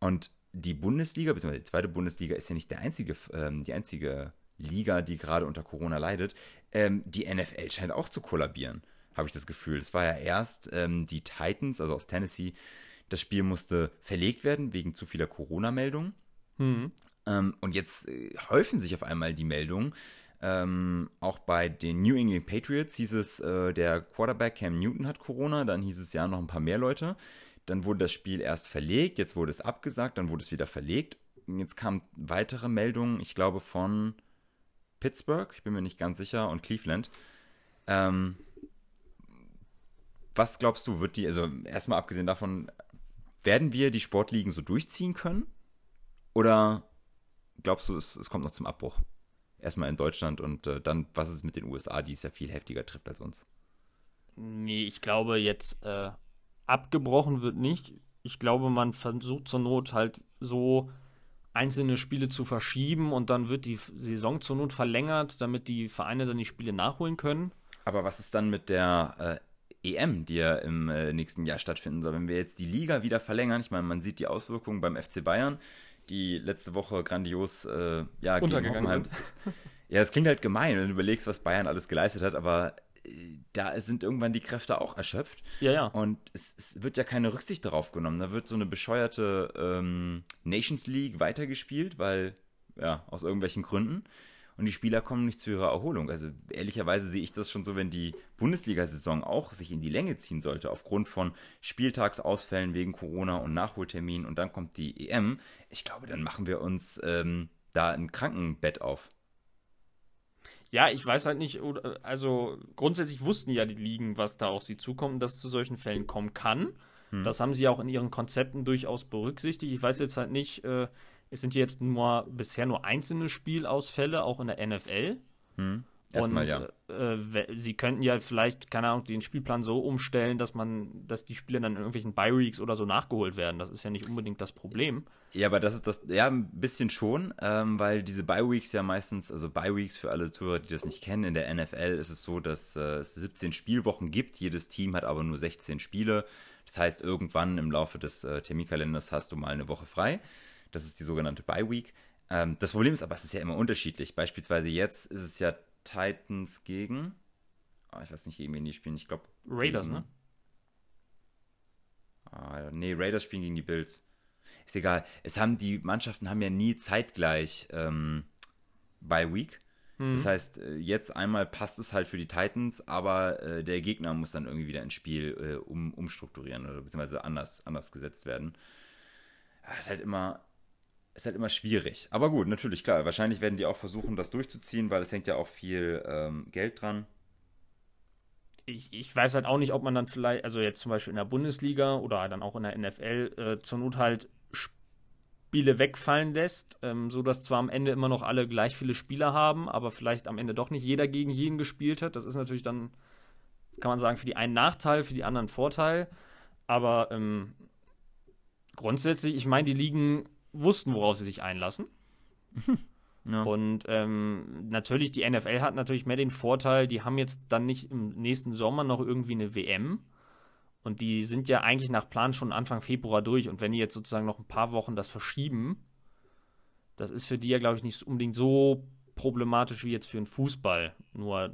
Und die Bundesliga, beziehungsweise die zweite Bundesliga, ist ja nicht der einzige, ähm, die einzige Liga, die gerade unter Corona leidet. Ähm, die NFL scheint auch zu kollabieren, habe ich das Gefühl. Es war ja erst ähm, die Titans, also aus Tennessee, das Spiel musste verlegt werden wegen zu vieler Corona-Meldungen. Mhm. Ähm, und jetzt äh, häufen sich auf einmal die Meldungen. Ähm, auch bei den New England Patriots hieß es, äh, der Quarterback Cam Newton hat Corona, dann hieß es ja noch ein paar mehr Leute. Dann wurde das Spiel erst verlegt, jetzt wurde es abgesagt, dann wurde es wieder verlegt. Jetzt kamen weitere Meldungen, ich glaube von Pittsburgh, ich bin mir nicht ganz sicher, und Cleveland. Ähm, was glaubst du, wird die, also erstmal abgesehen davon, werden wir die Sportligen so durchziehen können? Oder glaubst du, es, es kommt noch zum Abbruch? Erstmal in Deutschland und äh, dann, was ist mit den USA, die es ja viel heftiger trifft als uns? Nee, ich glaube jetzt, äh, abgebrochen wird nicht. Ich glaube, man versucht zur Not halt so einzelne Spiele zu verschieben und dann wird die Saison zur Not verlängert, damit die Vereine dann die Spiele nachholen können. Aber was ist dann mit der äh, EM, die ja im äh, nächsten Jahr stattfinden soll. Wenn wir jetzt die Liga wieder verlängern, ich meine, man sieht die Auswirkungen beim FC Bayern, die letzte Woche grandios äh, ja, gegen Hoffenheim. Ja, es klingt halt gemein, wenn du überlegst, was Bayern alles geleistet hat, aber äh, da sind irgendwann die Kräfte auch erschöpft. Ja, ja. Und es, es wird ja keine Rücksicht darauf genommen. Da wird so eine bescheuerte ähm, Nations League weitergespielt, weil, ja, aus irgendwelchen Gründen und die Spieler kommen nicht zu ihrer Erholung. Also ehrlicherweise sehe ich das schon so, wenn die Bundesliga-Saison auch sich in die Länge ziehen sollte, aufgrund von Spieltagsausfällen wegen Corona und Nachholtermin und dann kommt die EM. Ich glaube, dann machen wir uns ähm, da ein Krankenbett auf. Ja, ich weiß halt nicht, also grundsätzlich wussten ja die Ligen, was da auf sie zukommt und dass es zu solchen Fällen kommen kann. Hm. Das haben sie auch in ihren Konzepten durchaus berücksichtigt. Ich weiß jetzt halt nicht, äh, es sind jetzt nur bisher nur einzelne Spielausfälle, auch in der NFL. Hm. Erstmal, und ja. äh, sie könnten ja vielleicht, keine Ahnung, den Spielplan so umstellen, dass man, dass die Spiele dann in irgendwelchen Bye-Weeks oder so nachgeholt werden. Das ist ja nicht unbedingt das Problem. Ja, aber das ist das, ja, ein bisschen schon, ähm, weil diese Bye-Weeks ja meistens, also Bye-Weeks für alle Zuhörer, die das nicht kennen, in der NFL ist es so, dass äh, es 17 Spielwochen gibt. Jedes Team hat aber nur 16 Spiele. Das heißt, irgendwann im Laufe des äh, Terminkalenders hast du mal eine Woche frei. Das ist die sogenannte Bye Week. Ähm, das Problem ist aber, es ist ja immer unterschiedlich. Beispielsweise jetzt ist es ja Titans gegen. Oh, ich weiß nicht, gegen wen die spielen. Ich glaube. Raiders, gegen, ne? Ah, nee, Raiders spielen gegen die Bills. Ist egal. Es haben die Mannschaften haben ja nie zeitgleich ähm, bei Week. Mhm. Das heißt, äh, jetzt einmal passt es halt für die Titans, aber äh, der Gegner muss dann irgendwie wieder ins Spiel äh, um, umstrukturieren oder beziehungsweise anders, anders gesetzt werden. Ja, ist halt immer, ist halt immer schwierig. Aber gut, natürlich, klar. Wahrscheinlich werden die auch versuchen, das durchzuziehen, weil es hängt ja auch viel ähm, Geld dran. Ich, ich, weiß halt auch nicht, ob man dann vielleicht, also jetzt zum Beispiel in der Bundesliga oder dann auch in der NFL äh, zur Not halt Spiele wegfallen lässt, ähm, sodass zwar am Ende immer noch alle gleich viele Spieler haben, aber vielleicht am Ende doch nicht jeder gegen jeden gespielt hat. Das ist natürlich dann, kann man sagen, für die einen Nachteil, für die anderen Vorteil. Aber ähm, grundsätzlich, ich meine, die Ligen wussten, worauf sie sich einlassen. Ja. Und ähm, natürlich, die NFL hat natürlich mehr den Vorteil, die haben jetzt dann nicht im nächsten Sommer noch irgendwie eine WM, und die sind ja eigentlich nach Plan schon Anfang Februar durch. Und wenn die jetzt sozusagen noch ein paar Wochen das verschieben, das ist für die ja, glaube ich, nicht unbedingt so problematisch wie jetzt für den Fußball. Nur,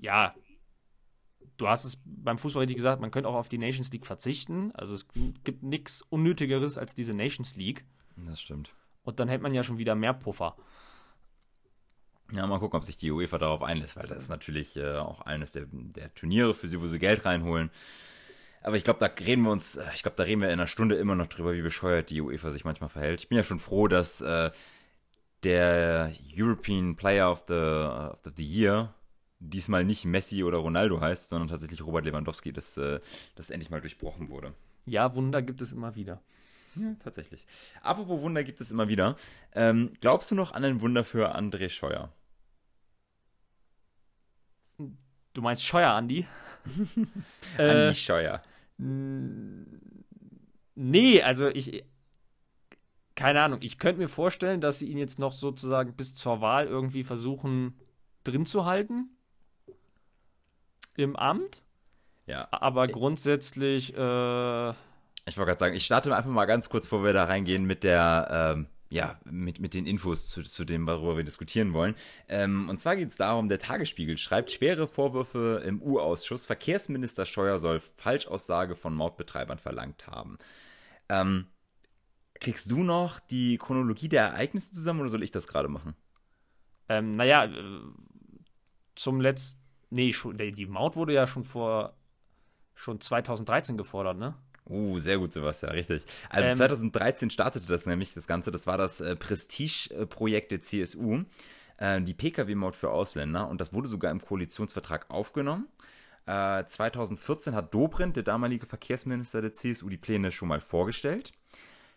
ja, du hast es beim Fußball richtig gesagt, man könnte auch auf die Nations League verzichten. Also es gibt nichts Unnötigeres als diese Nations League. Das stimmt. Und dann hätte man ja schon wieder mehr Puffer. Ja, mal gucken, ob sich die UEFA darauf einlässt, weil das ist natürlich äh, auch eines der, der, Turniere für sie, wo sie Geld reinholen. Aber ich glaube, da reden wir uns, äh, ich glaube, da reden wir in einer Stunde immer noch drüber, wie bescheuert die UEFA sich manchmal verhält. Ich bin ja schon froh, dass äh, der European Player of the, of the Year diesmal nicht Messi oder Ronaldo heißt, sondern tatsächlich Robert Lewandowski, dass äh, das endlich mal durchbrochen wurde. Ja, Wunder gibt es immer wieder. Ja, tatsächlich. Apropos Wunder gibt es immer wieder. Ähm, glaubst du noch an ein Wunder für André Scheuer? Du meinst Scheuer, Andi? Andi äh, Scheuer. Nee, also ich. Keine Ahnung. Ich könnte mir vorstellen, dass sie ihn jetzt noch sozusagen bis zur Wahl irgendwie versuchen drin zu halten. Im Amt. Ja. Aber grundsätzlich. Äh, ich wollte gerade sagen, ich starte einfach mal ganz kurz, bevor wir da reingehen, mit der. Ähm ja, mit, mit den Infos zu, zu dem, worüber wir diskutieren wollen. Ähm, und zwar geht es darum, der Tagesspiegel schreibt schwere Vorwürfe im U-Ausschuss. Verkehrsminister Scheuer soll Falschaussage von Mautbetreibern verlangt haben. Ähm, kriegst du noch die Chronologie der Ereignisse zusammen oder soll ich das gerade machen? Ähm, naja, äh, zum letzten. Nee, schon, die Maut wurde ja schon vor. schon 2013 gefordert, ne? Uh, sehr gut, Sebastian, richtig. Also ähm, 2013 startete das nämlich, das Ganze, das war das äh, Prestige-Projekt der CSU, äh, die Pkw-Maut für Ausländer und das wurde sogar im Koalitionsvertrag aufgenommen. Äh, 2014 hat Dobrindt, der damalige Verkehrsminister der CSU, die Pläne schon mal vorgestellt.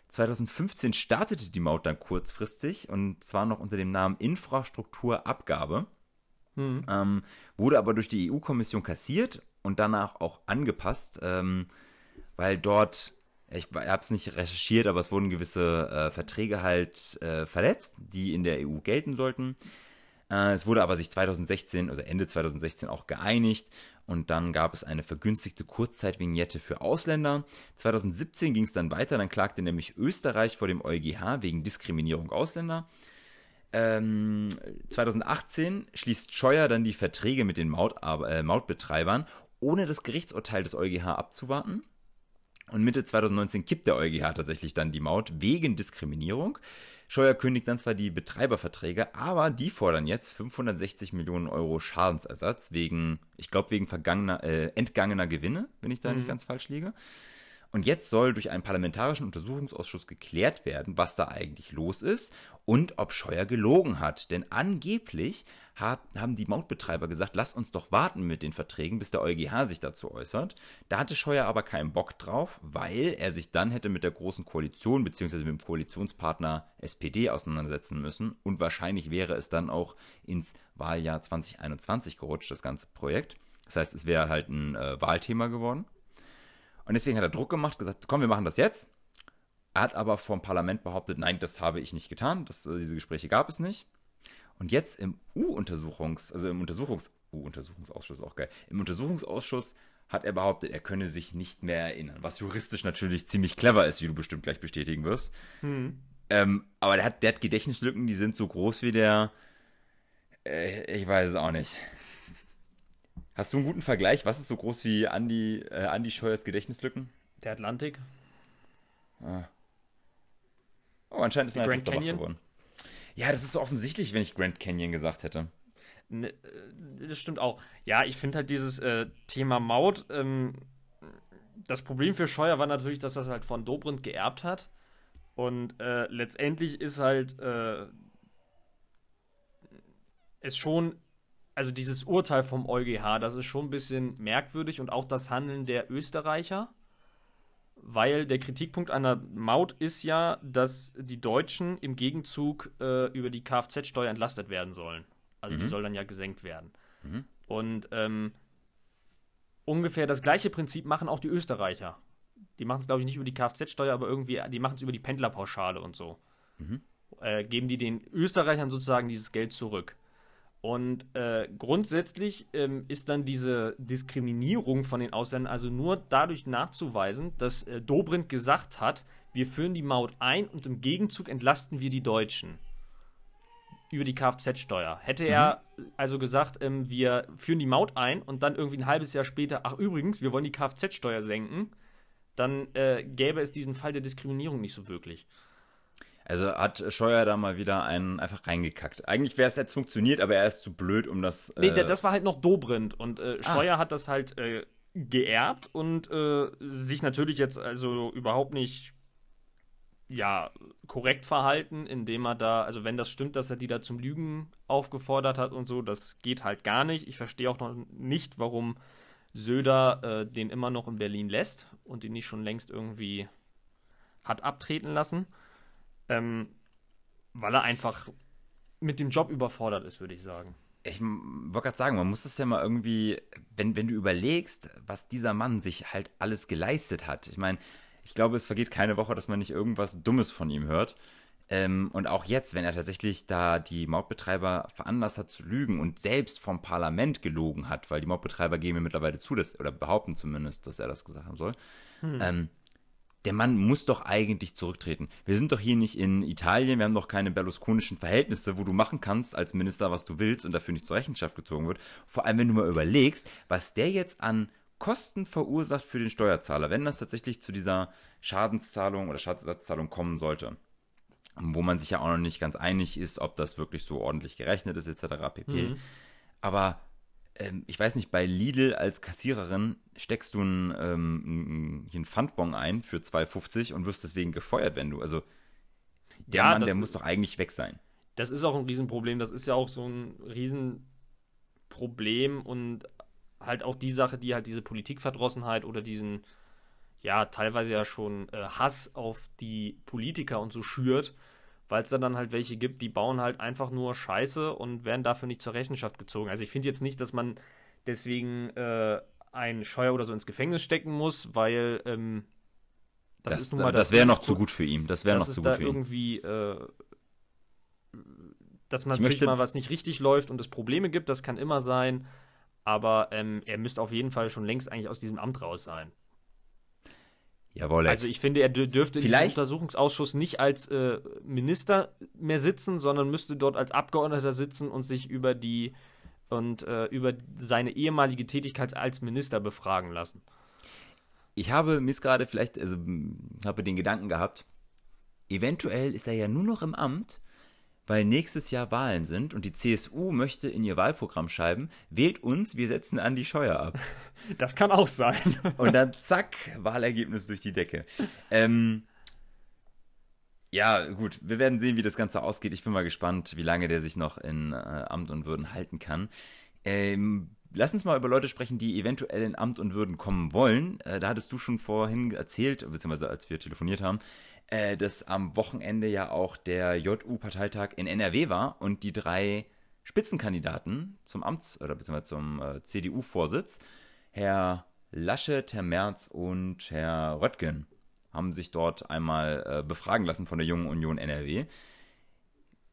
2015 startete die Maut dann kurzfristig und zwar noch unter dem Namen Infrastrukturabgabe. Mhm. Ähm, wurde aber durch die EU-Kommission kassiert und danach auch angepasst. Ähm, weil dort, ich habe es nicht recherchiert, aber es wurden gewisse äh, Verträge halt äh, verletzt, die in der EU gelten sollten. Äh, es wurde aber sich 2016, also Ende 2016 auch geeinigt und dann gab es eine vergünstigte Kurzzeitvignette für Ausländer. 2017 ging es dann weiter, dann klagte nämlich Österreich vor dem EuGH wegen Diskriminierung Ausländer. Ähm, 2018 schließt Scheuer dann die Verträge mit den Maut, äh, Mautbetreibern, ohne das Gerichtsurteil des EuGH abzuwarten. Und Mitte 2019 kippt der EuGH tatsächlich dann die Maut wegen Diskriminierung. Scheuer kündigt dann zwar die Betreiberverträge, aber die fordern jetzt 560 Millionen Euro Schadensersatz wegen, ich glaube, wegen vergangener, äh, entgangener Gewinne, wenn ich da mhm. nicht ganz falsch liege. Und jetzt soll durch einen parlamentarischen Untersuchungsausschuss geklärt werden, was da eigentlich los ist und ob Scheuer gelogen hat. Denn angeblich haben die Mautbetreiber gesagt, lass uns doch warten mit den Verträgen, bis der EuGH sich dazu äußert. Da hatte Scheuer aber keinen Bock drauf, weil er sich dann hätte mit der Großen Koalition bzw. mit dem Koalitionspartner SPD auseinandersetzen müssen. Und wahrscheinlich wäre es dann auch ins Wahljahr 2021 gerutscht, das ganze Projekt. Das heißt, es wäre halt ein äh, Wahlthema geworden. Und deswegen hat er Druck gemacht, gesagt, komm, wir machen das jetzt. Er hat aber vom Parlament behauptet, nein, das habe ich nicht getan. Das, äh, diese Gespräche gab es nicht. Und jetzt im U-Untersuchungs, also im Untersuchungs, U-Untersuchungsausschuss auch geil. Im Untersuchungsausschuss hat er behauptet, er könne sich nicht mehr erinnern. Was juristisch natürlich ziemlich clever ist, wie du bestimmt gleich bestätigen wirst. Hm. Ähm, aber der hat, der hat Gedächtnislücken, die sind so groß wie der. Äh, ich weiß es auch nicht. Hast du einen guten Vergleich? Was ist so groß wie Andi, äh, Andi Scheuers Gedächtnislücken? Der Atlantik. Ah. Oh, anscheinend ist Die Grand Canyon? geworden. Ja, das ist so offensichtlich, wenn ich Grand Canyon gesagt hätte. Ne, äh, das stimmt auch. Ja, ich finde halt dieses äh, Thema Maut, ähm, das Problem für Scheuer war natürlich, dass das halt von Dobrindt geerbt hat. Und äh, letztendlich ist halt äh, es schon, also dieses Urteil vom EuGH, das ist schon ein bisschen merkwürdig und auch das Handeln der Österreicher. Weil der Kritikpunkt einer Maut ist ja, dass die Deutschen im Gegenzug äh, über die Kfz-Steuer entlastet werden sollen. Also die Mhm. soll dann ja gesenkt werden. Mhm. Und ähm, ungefähr das gleiche Prinzip machen auch die Österreicher. Die machen es, glaube ich, nicht über die Kfz-Steuer, aber irgendwie, die machen es über die Pendlerpauschale und so. Mhm. Äh, geben die den Österreichern sozusagen dieses Geld zurück. Und äh, grundsätzlich ähm, ist dann diese Diskriminierung von den Ausländern also nur dadurch nachzuweisen, dass äh, Dobrindt gesagt hat, wir führen die Maut ein und im Gegenzug entlasten wir die Deutschen über die Kfz-Steuer. Hätte er also gesagt, ähm, wir führen die Maut ein und dann irgendwie ein halbes Jahr später, ach übrigens, wir wollen die Kfz-Steuer senken, dann äh, gäbe es diesen Fall der Diskriminierung nicht so wirklich. Also hat Scheuer da mal wieder einen einfach reingekackt. Eigentlich wäre es jetzt funktioniert, aber er ist zu blöd, um das. Nee, äh, da- das war halt noch Dobrindt und äh, Scheuer hat das halt äh, geerbt und äh, sich natürlich jetzt also überhaupt nicht ja, korrekt verhalten, indem er da, also wenn das stimmt, dass er die da zum Lügen aufgefordert hat und so, das geht halt gar nicht. Ich verstehe auch noch nicht, warum Söder äh, den immer noch in Berlin lässt und ihn nicht schon längst irgendwie hat abtreten lassen. Ähm, weil er einfach mit dem Job überfordert ist, würde ich sagen. Ich wollte gerade sagen, man muss es ja mal irgendwie, wenn, wenn du überlegst, was dieser Mann sich halt alles geleistet hat. Ich meine, ich glaube, es vergeht keine Woche, dass man nicht irgendwas Dummes von ihm hört. Ähm, und auch jetzt, wenn er tatsächlich da die Mautbetreiber veranlasst hat zu lügen und selbst vom Parlament gelogen hat, weil die Mautbetreiber geben mir mittlerweile zu, dass, oder behaupten zumindest, dass er das gesagt haben soll. Ähm, der Mann muss doch eigentlich zurücktreten. Wir sind doch hier nicht in Italien, wir haben doch keine berlusconischen Verhältnisse, wo du machen kannst als Minister, was du willst und dafür nicht zur Rechenschaft gezogen wird. Vor allem, wenn du mal überlegst, was der jetzt an Kosten verursacht für den Steuerzahler, wenn das tatsächlich zu dieser Schadenszahlung oder Schadensersatzzahlung kommen sollte. Wo man sich ja auch noch nicht ganz einig ist, ob das wirklich so ordentlich gerechnet ist, etc. pp. Aber ähm, ich weiß nicht, bei Lidl als Kassiererin steckst du einen, ähm, einen, Pfandbon ein für 2,50 und wirst deswegen gefeuert, wenn du. Also der Ja, Mann, der muss doch eigentlich weg sein. Das ist auch ein Riesenproblem. Das ist ja auch so ein Riesenproblem und halt auch die Sache, die halt diese Politikverdrossenheit oder diesen, ja, teilweise ja schon äh, Hass auf die Politiker und so schürt, weil es da dann halt welche gibt, die bauen halt einfach nur Scheiße und werden dafür nicht zur Rechenschaft gezogen. Also ich finde jetzt nicht, dass man deswegen äh, ein Scheuer oder so ins Gefängnis stecken muss, weil ähm, Das, ist das, nun mal wäre noch zu gut für ihn. Das wäre noch zu da gut für ihn. irgendwie, äh, dass Ich natürlich mal was nicht richtig läuft und es Probleme gibt, das kann immer sein. Aber ähm, er müsste auf jeden Fall schon längst eigentlich aus diesem Amt raus sein. Jawohl, Also ich finde, er dür- dürfte in diesem Vielleicht- Untersuchungsausschuss nicht als äh, Minister mehr sitzen, sondern müsste dort als Abgeordneter sitzen und sich über die und äh, über seine ehemalige Tätigkeit als Minister befragen lassen. ich habe mir gerade vielleicht, also m, habe den Gedanken gehabt, eventuell ist er ja nur noch im Amt, weil nächstes Jahr Wahlen sind und die CSU möchte in ihr Wahlprogramm schreiben, wählt uns, wir setzen an die Scheuer ab. Das kann auch sein. Und dann zack, Wahlergebnis durch die Decke. Ähm, ja, gut, wir werden sehen, wie das Ganze ausgeht. Ich bin mal gespannt, wie lange der sich noch in äh, Amt und Würden halten kann. Ähm, lass uns mal über Leute sprechen, die eventuell in Amt und Würden kommen wollen. Äh, da hattest du schon vorhin erzählt, beziehungsweise als wir telefoniert haben, äh, dass am Wochenende ja auch der JU-Parteitag in NRW war und die drei Spitzenkandidaten zum Amts- oder beziehungsweise zum äh, CDU-Vorsitz, Herr Laschet, Herr Merz und Herr Röttgen, haben sich dort einmal befragen lassen von der Jungen Union NRW.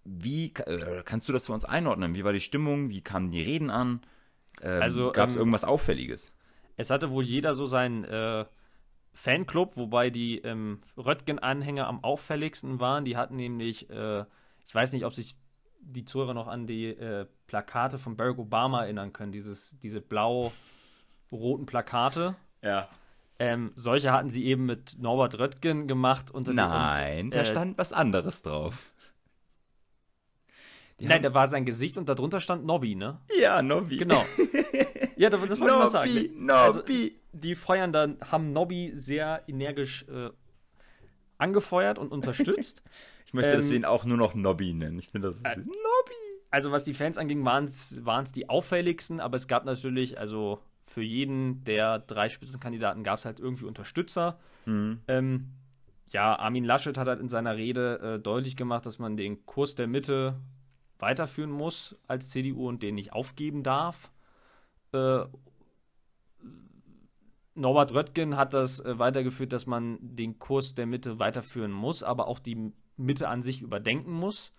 Wie kannst du das für uns einordnen? Wie war die Stimmung? Wie kamen die Reden an? Ähm, Also, Gab es ähm, irgendwas Auffälliges? Es hatte wohl jeder so seinen äh, Fanclub, wobei die ähm, Röttgen-Anhänger am auffälligsten waren. Die hatten nämlich, äh, ich weiß nicht, ob sich die Zuhörer noch an die äh, Plakate von Barack Obama erinnern können, dieses, diese blau-roten Plakate. Ja. Ähm, solche hatten sie eben mit Norbert Röttgen gemacht. Unter Nein, und, äh, da stand was anderes drauf. Die Nein, da war sein Gesicht und darunter stand Nobby, ne? Ja, Nobby. Genau. ja, das, wollte ich mal sagen. Nobby. Also, die feuern dann, haben Nobby sehr energisch äh, angefeuert und unterstützt. ich möchte ähm, deswegen auch nur noch Nobby nennen. Ich finde, das ist äh, Nobby. Also, was die Fans anging, waren es die auffälligsten, aber es gab natürlich, also für jeden der drei Spitzenkandidaten gab es halt irgendwie Unterstützer. Mhm. Ähm, ja, Armin Laschet hat halt in seiner Rede äh, deutlich gemacht, dass man den Kurs der Mitte weiterführen muss als CDU und den nicht aufgeben darf. Äh, Norbert Röttgen hat das äh, weitergeführt, dass man den Kurs der Mitte weiterführen muss, aber auch die Mitte an sich überdenken muss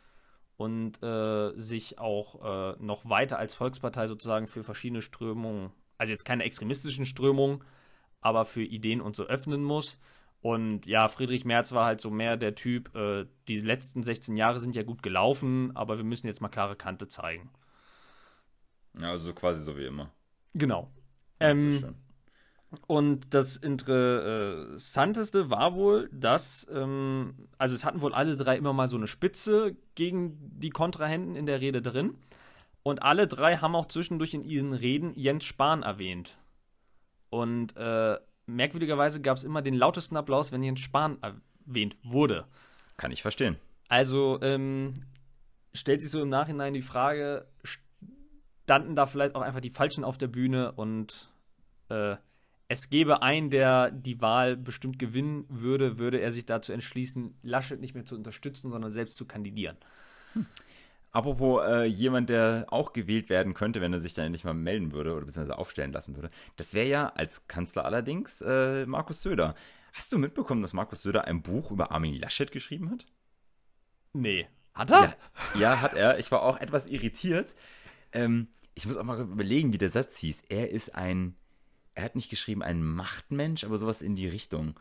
und äh, sich auch äh, noch weiter als Volkspartei sozusagen für verschiedene Strömungen, also jetzt keine extremistischen Strömungen, aber für Ideen und so öffnen muss. Und ja, Friedrich Merz war halt so mehr der Typ, äh, die letzten 16 Jahre sind ja gut gelaufen, aber wir müssen jetzt mal klare Kante zeigen. Ja, also quasi so wie immer. Genau. Ähm, und das Interessanteste war wohl, dass, ähm, also es hatten wohl alle drei immer mal so eine Spitze gegen die Kontrahenten in der Rede drin. Und alle drei haben auch zwischendurch in ihren Reden Jens Spahn erwähnt. Und äh, merkwürdigerweise gab es immer den lautesten Applaus, wenn Jens Spahn erwähnt wurde. Kann ich verstehen. Also ähm, stellt sich so im Nachhinein die Frage, standen da vielleicht auch einfach die Falschen auf der Bühne und äh, es gäbe einen, der die Wahl bestimmt gewinnen würde, würde er sich dazu entschließen, Laschet nicht mehr zu unterstützen, sondern selbst zu kandidieren. Hm. Apropos äh, jemand, der auch gewählt werden könnte, wenn er sich dann endlich mal melden würde oder beziehungsweise aufstellen lassen würde. Das wäre ja als Kanzler allerdings äh, Markus Söder. Hast du mitbekommen, dass Markus Söder ein Buch über Armin Laschet geschrieben hat? Nee. Hat er? Ja, ja hat er. Ich war auch etwas irritiert. Ähm, ich muss auch mal überlegen, wie der Satz hieß. Er ist ein, er hat nicht geschrieben ein Machtmensch, aber sowas in die Richtung.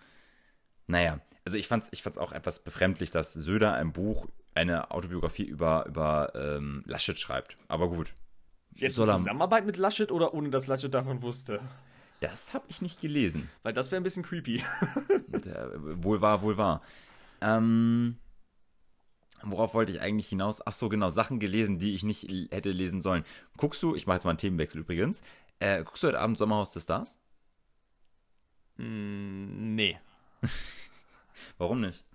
Naja, also ich fand es ich fand's auch etwas befremdlich, dass Söder ein Buch eine Autobiografie über, über ähm, Laschet schreibt. Aber gut. Jetzt in Zusammenarbeit mit Laschet oder ohne dass Laschet davon wusste? Das habe ich nicht gelesen. Weil das wäre ein bisschen creepy. Der, wohl wahr, wohl wahr. Ähm, worauf wollte ich eigentlich hinaus? Ach so, genau, Sachen gelesen, die ich nicht hätte lesen sollen. Guckst du, ich mache jetzt mal einen Themenwechsel übrigens, äh, guckst du heute Abend Sommerhaus des Stars? Mm, nee. Warum nicht?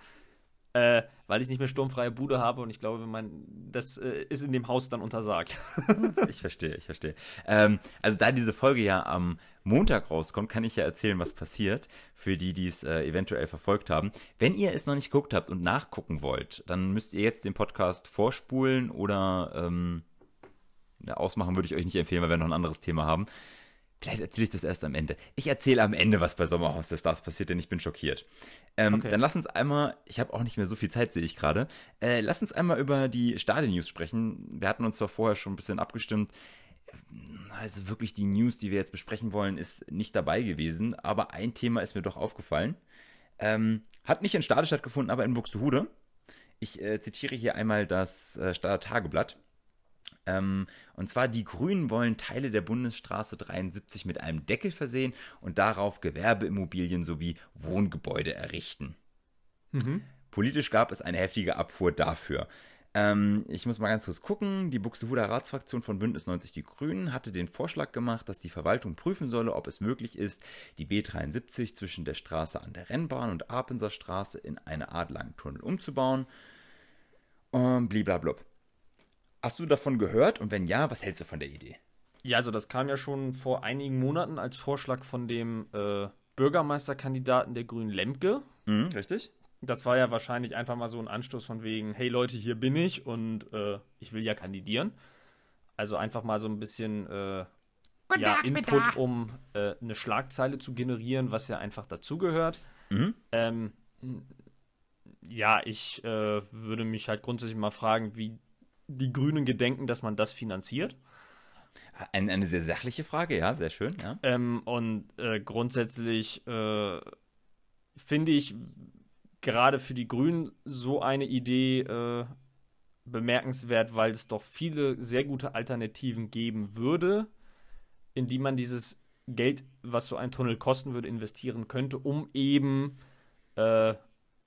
Äh, weil ich nicht mehr sturmfreie Bude habe und ich glaube, mein, das äh, ist in dem Haus dann untersagt. ich verstehe, ich verstehe. Ähm, also da diese Folge ja am Montag rauskommt, kann ich ja erzählen, was passiert, für die, die es äh, eventuell verfolgt haben. Wenn ihr es noch nicht geguckt habt und nachgucken wollt, dann müsst ihr jetzt den Podcast vorspulen oder ähm, ausmachen würde ich euch nicht empfehlen, weil wir noch ein anderes Thema haben. Vielleicht erzähle ich das erst am Ende. Ich erzähle am Ende, was bei Sommerhaus der Stars passiert, denn ich bin schockiert. Ähm, okay. Dann lass uns einmal, ich habe auch nicht mehr so viel Zeit, sehe ich gerade. Äh, lass uns einmal über die Stadion-News sprechen. Wir hatten uns zwar vorher schon ein bisschen abgestimmt. Also wirklich die News, die wir jetzt besprechen wollen, ist nicht dabei gewesen. Aber ein Thema ist mir doch aufgefallen. Ähm, hat nicht in Stade stattgefunden, aber in Buxtehude. Ich äh, zitiere hier einmal das äh, Stader Tageblatt. Ähm, und zwar, die Grünen wollen Teile der Bundesstraße 73 mit einem Deckel versehen und darauf Gewerbeimmobilien sowie Wohngebäude errichten. Mhm. Politisch gab es eine heftige Abfuhr dafür. Ähm, ich muss mal ganz kurz gucken. Die Buxtehuder Ratsfraktion von Bündnis 90 Die Grünen hatte den Vorschlag gemacht, dass die Verwaltung prüfen solle, ob es möglich ist, die B73 zwischen der Straße an der Rennbahn und Apenser Straße in eine Art langen Tunnel umzubauen. Und bliblablub. Hast du davon gehört und wenn ja, was hältst du von der Idee? Ja, also das kam ja schon vor einigen Monaten als Vorschlag von dem äh, Bürgermeisterkandidaten der Grünen Lemke. Mhm, richtig. Das war ja wahrscheinlich einfach mal so ein Anstoß von wegen, hey Leute, hier bin ich und äh, ich will ja kandidieren. Also einfach mal so ein bisschen äh, ja, Input, um äh, eine Schlagzeile zu generieren, was ja einfach dazugehört. Mhm. Ähm, ja, ich äh, würde mich halt grundsätzlich mal fragen, wie die Grünen gedenken, dass man das finanziert. Eine, eine sehr sachliche Frage, ja, sehr schön, ja. Ähm, und äh, grundsätzlich äh, finde ich gerade für die Grünen so eine Idee äh, bemerkenswert, weil es doch viele sehr gute Alternativen geben würde, in die man dieses Geld, was so ein Tunnel kosten würde, investieren könnte, um eben äh,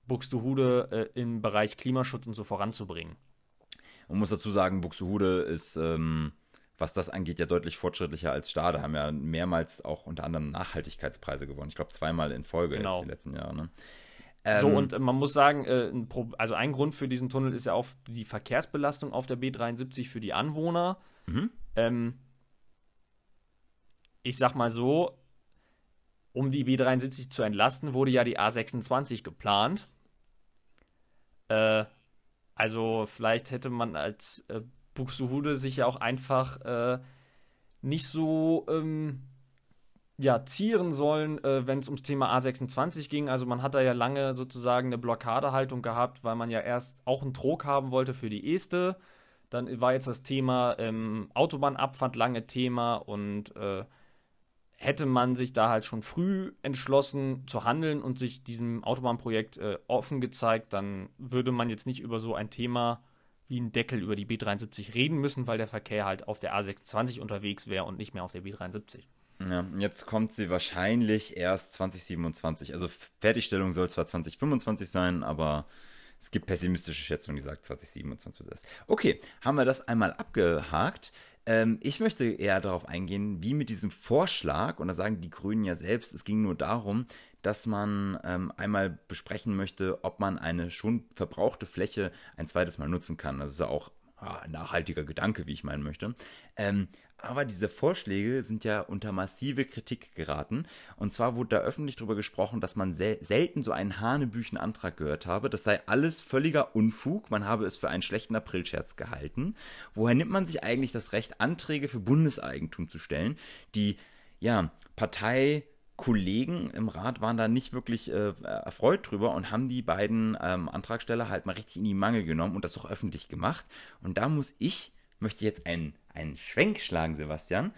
Buxtehude äh, im Bereich Klimaschutz und so voranzubringen. Man muss dazu sagen, Buxtehude ist, ähm, was das angeht, ja deutlich fortschrittlicher als Stade. Haben ja mehrmals auch unter anderem Nachhaltigkeitspreise gewonnen. Ich glaube, zweimal in Folge Genau. jetzt die letzten Jahre. Ne? So, Ähm, und äh, man muss sagen, äh, ein also ein Grund für diesen Tunnel ist ja auch die Verkehrsbelastung auf der B73 für die Anwohner. Mhm. Ähm, ich sag mal so, um die B73 zu entlasten, wurde ja die A26 geplant. Äh, also vielleicht hätte man als äh, Buxtehude sich ja auch einfach äh, nicht so ähm, ja, zieren sollen, äh, wenn es ums Thema A26 ging. Also man hat da ja lange sozusagen eine Blockadehaltung gehabt, weil man ja erst auch einen Trog haben wollte für die Este. Dann war jetzt das Thema ähm, Autobahnabfahrt lange Thema und äh, hätte man sich da halt schon früh entschlossen zu handeln und sich diesem Autobahnprojekt äh, offen gezeigt, dann würde man jetzt nicht über so ein Thema wie ein Deckel über die B73 reden müssen, weil der Verkehr halt auf der A26 unterwegs wäre und nicht mehr auf der B73. Ja, jetzt kommt sie wahrscheinlich erst 2027. Also Fertigstellung soll zwar 2025 sein, aber es gibt pessimistische Schätzungen, die sagen 2027 wird das. Okay, haben wir das einmal abgehakt. Ähm, ich möchte eher darauf eingehen, wie mit diesem Vorschlag, und da sagen die Grünen ja selbst, es ging nur darum, dass man ähm, einmal besprechen möchte, ob man eine schon verbrauchte Fläche ein zweites Mal nutzen kann. Das ist ja auch ah, ein nachhaltiger Gedanke, wie ich meinen möchte. Ähm, aber diese Vorschläge sind ja unter massive Kritik geraten. Und zwar wurde da öffentlich darüber gesprochen, dass man sel selten so einen hanebüchen Antrag gehört habe. Das sei alles völliger Unfug. Man habe es für einen schlechten Aprilscherz gehalten. Woher nimmt man sich eigentlich das Recht, Anträge für Bundeseigentum zu stellen, die, ja, Parteikollegen im Rat waren da nicht wirklich äh, erfreut drüber und haben die beiden ähm, Antragsteller halt mal richtig in die Mangel genommen und das doch öffentlich gemacht. Und da muss ich, möchte jetzt einen, einen Schwenk schlagen, Sebastian.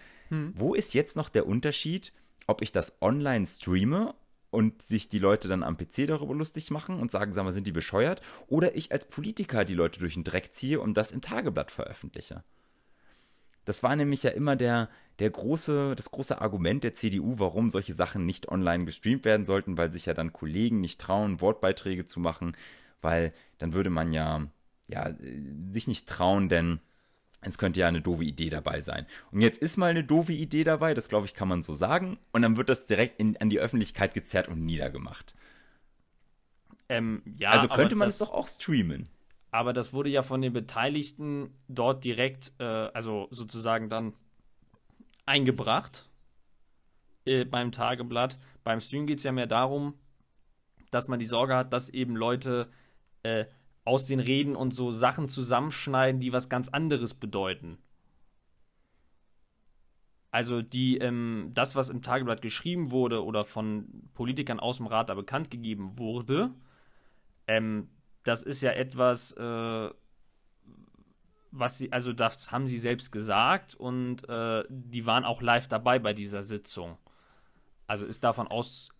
Wo ist jetzt noch der Unterschied, ob ich das online streame und sich die Leute dann am PC darüber lustig machen und sagen, sag mal, sind die bescheuert? Oder ich als Politiker die Leute durch den Dreck ziehe und das im Tageblatt veröffentliche? Das war nämlich ja immer der, der große, das große Argument der CDU, warum solche Sachen nicht online gestreamt werden sollten, weil sich ja dann Kollegen nicht trauen, Wortbeiträge zu machen, weil dann würde man ja, ja äh, sich nicht trauen, denn es könnte ja eine doofe Idee dabei sein. Und jetzt ist mal eine doofe Idee dabei, das glaube ich, kann man so sagen, und dann wird das direkt in, an die Öffentlichkeit gezerrt und niedergemacht. Ähm, ja, also könnte man es doch auch streamen. Aber das wurde ja von den Beteiligten dort direkt, äh, also sozusagen dann eingebracht äh, beim Tageblatt. Beim Stream geht es ja mehr darum, dass man die Sorge hat, dass eben Leute äh, aus den Reden und so Sachen zusammenschneiden, die was ganz anderes bedeuten. Also die, ähm, das, was im Tageblatt geschrieben wurde oder von Politikern aus dem Rat da bekannt gegeben wurde, ähm, das ist ja etwas, äh, was sie, also das haben sie selbst gesagt und äh, die waren auch live dabei bei dieser Sitzung. Also ist davon aus,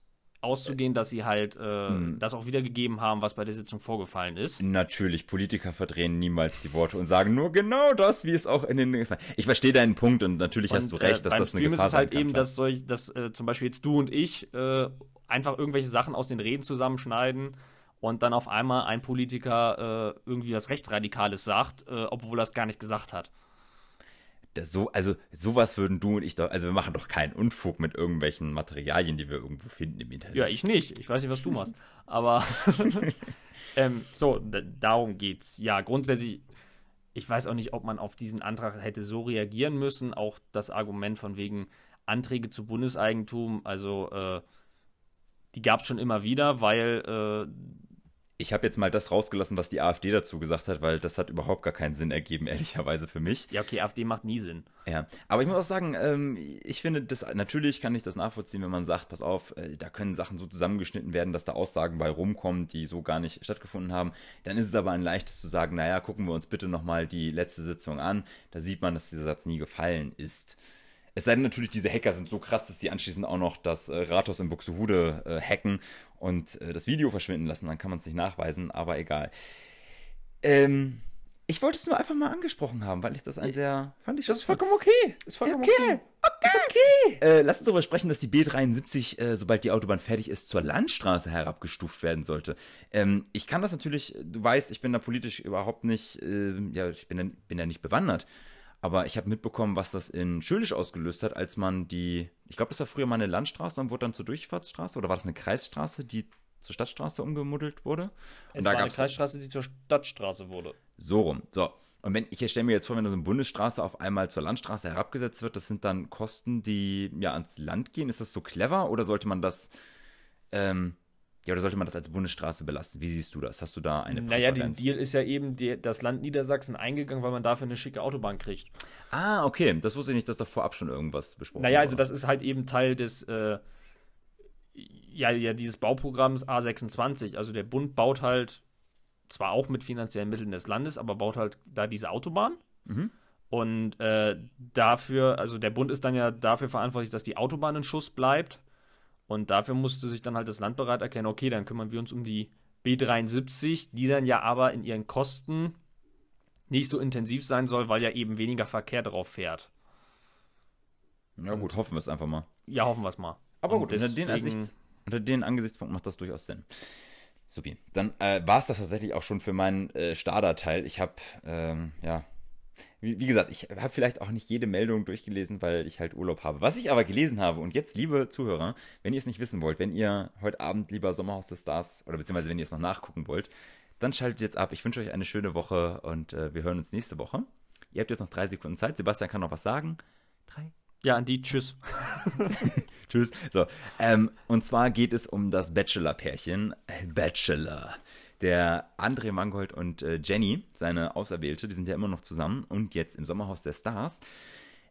auszugehen, dass sie halt äh, das auch wiedergegeben haben, was bei der Sitzung vorgefallen ist. Natürlich, Politiker verdrehen niemals die Worte und sagen nur genau das, wie es auch in den. Ich verstehe deinen Punkt und natürlich hast du Und, recht, äh, dass beim das eine Stream Gefahr ist es halt kann, eben, klar. dass, solch, dass äh, zum Beispiel jetzt du und ich äh, einfach irgendwelche Sachen aus den Reden zusammenschneiden und dann auf einmal ein Politiker äh, irgendwie was Rechtsradikales sagt, äh, obwohl er es gar nicht gesagt hat. Das so, also sowas würden du und ich doch, also wir machen doch keinen Unfug mit irgendwelchen Materialien, die wir irgendwo finden im Internet. Ja, ich nicht. Ich weiß nicht, was du machst. Aber ähm, so, darum geht's. Ja, grundsätzlich, ich weiß auch nicht, ob man auf diesen Antrag hätte so reagieren müssen. Auch das Argument von wegen Anträge zu Bundeseigentum, also äh, die gab es schon immer wieder, weil äh, Ich habe jetzt mal das rausgelassen, was die AfD dazu gesagt hat, weil das hat überhaupt gar keinen Sinn ergeben, ehrlicherweise für mich. ja, okay, AfD macht nie Sinn. Ja, aber ich muss auch sagen, ähm, ich finde das, natürlich kann ich das nachvollziehen, wenn man sagt, pass auf, äh, da können Sachen so zusammengeschnitten werden, dass da Aussagen bei rumkommen, die so gar nicht stattgefunden haben. Dann ist es aber ein leichtes zu sagen, naja, gucken wir uns bitte nochmal die letzte Sitzung an. Da sieht man, dass dieser Satz nie gefallen ist. Es sei denn natürlich, diese Hacker sind so krass, dass die anschließend auch noch das äh, Rathaus in Buxtehude äh, hacken und äh, das Video verschwinden lassen, dann kann man es nicht nachweisen, aber egal. Ähm, ich wollte es nur einfach mal angesprochen haben, weil ich das ein sehr, fand ich Das ist vollkommen okay. Ist vollkommen Okay, okay. Ist okay. Äh, lass uns darüber sprechen, dass die B73, äh, sobald die Autobahn fertig ist, zur Landstraße herabgestuft werden sollte. Ähm, ich kann das natürlich, du weißt, ich bin da politisch überhaupt nicht, äh, ja, ich bin da, bin da nicht bewandert. Aber ich habe mitbekommen, was das in Schölisch ausgelöst hat, als man die, ich glaube, das war früher mal eine Landstraße und wurde dann zur Durchfahrtsstraße oder war das eine Kreisstraße, die zur Stadtstraße umgemuddelt wurde? Und es war eine Kreisstraße, die zur Stadtstraße wurde. So rum. So. Und wenn, ich stelle mir jetzt vor, wenn so eine Bundesstraße auf einmal zur Landstraße herabgesetzt wird, das sind dann Kosten, die ja ans Land gehen. Ist das so clever oder sollte man das, ähm, ja, oder sollte man das als Bundesstraße belassen? Wie siehst du das? Hast du da eine Naja, der Deal ist ja eben die, das Land Niedersachsen eingegangen, weil man dafür eine schicke Autobahn kriegt. Ah, okay. Das wusste ich nicht, dass da vorab schon irgendwas besprochen Naja, also das ist halt eben Teil des, äh, ja, ja, dieses Bauprogramms A26. Also der Bund baut halt zwar auch mit finanziellen Mitteln des Landes, aber baut halt da diese Autobahn. Mhm. Und äh, dafür, also der Bund ist dann ja dafür verantwortlich, dass die Autobahn in Schuss bleibt. Und dafür musste sich dann halt das Land bereit erklären, okay, dann kümmern wir uns um die B73, die dann ja aber in ihren Kosten nicht so intensiv sein soll, weil ja eben weniger Verkehr drauf fährt. Ja gut, hoffen wir es einfach mal. Ja, hoffen wir es mal. Aber Und gut, unter, den unter den Angesichtspunkten macht das durchaus Sinn. Supi. Dann äh, war es das tatsächlich auch schon für meinen äh, Starter-Teil. Ich habe, ähm, ja, wie, wie, gesagt, ich habe vielleicht auch nicht jede Meldung durchgelesen, weil ich halt Urlaub habe. Was ich aber gelesen habe, und jetzt, liebe Zuhörer, wenn ihr es nicht wissen wollt, wenn ihr heute Abend lieber Sommerhaus des Stars, oder beziehungsweise wenn ihr es noch nachgucken wollt, dann schaltet jetzt ab. Ich wünsche euch eine schöne Woche und äh, wir hören uns nächste Woche. Ihr habt jetzt noch drei Sekunden Zeit. Sebastian kann noch was sagen. Drei. Ja, an die. Tschüss. Tschüss. So, ähm, und zwar geht es um das Bachelor-Pärchen. Äh, Bachelor. Der André Mangold und äh, Jenny, seine Auserwählte, die sind ja immer noch zusammen und jetzt im Sommerhaus der Stars.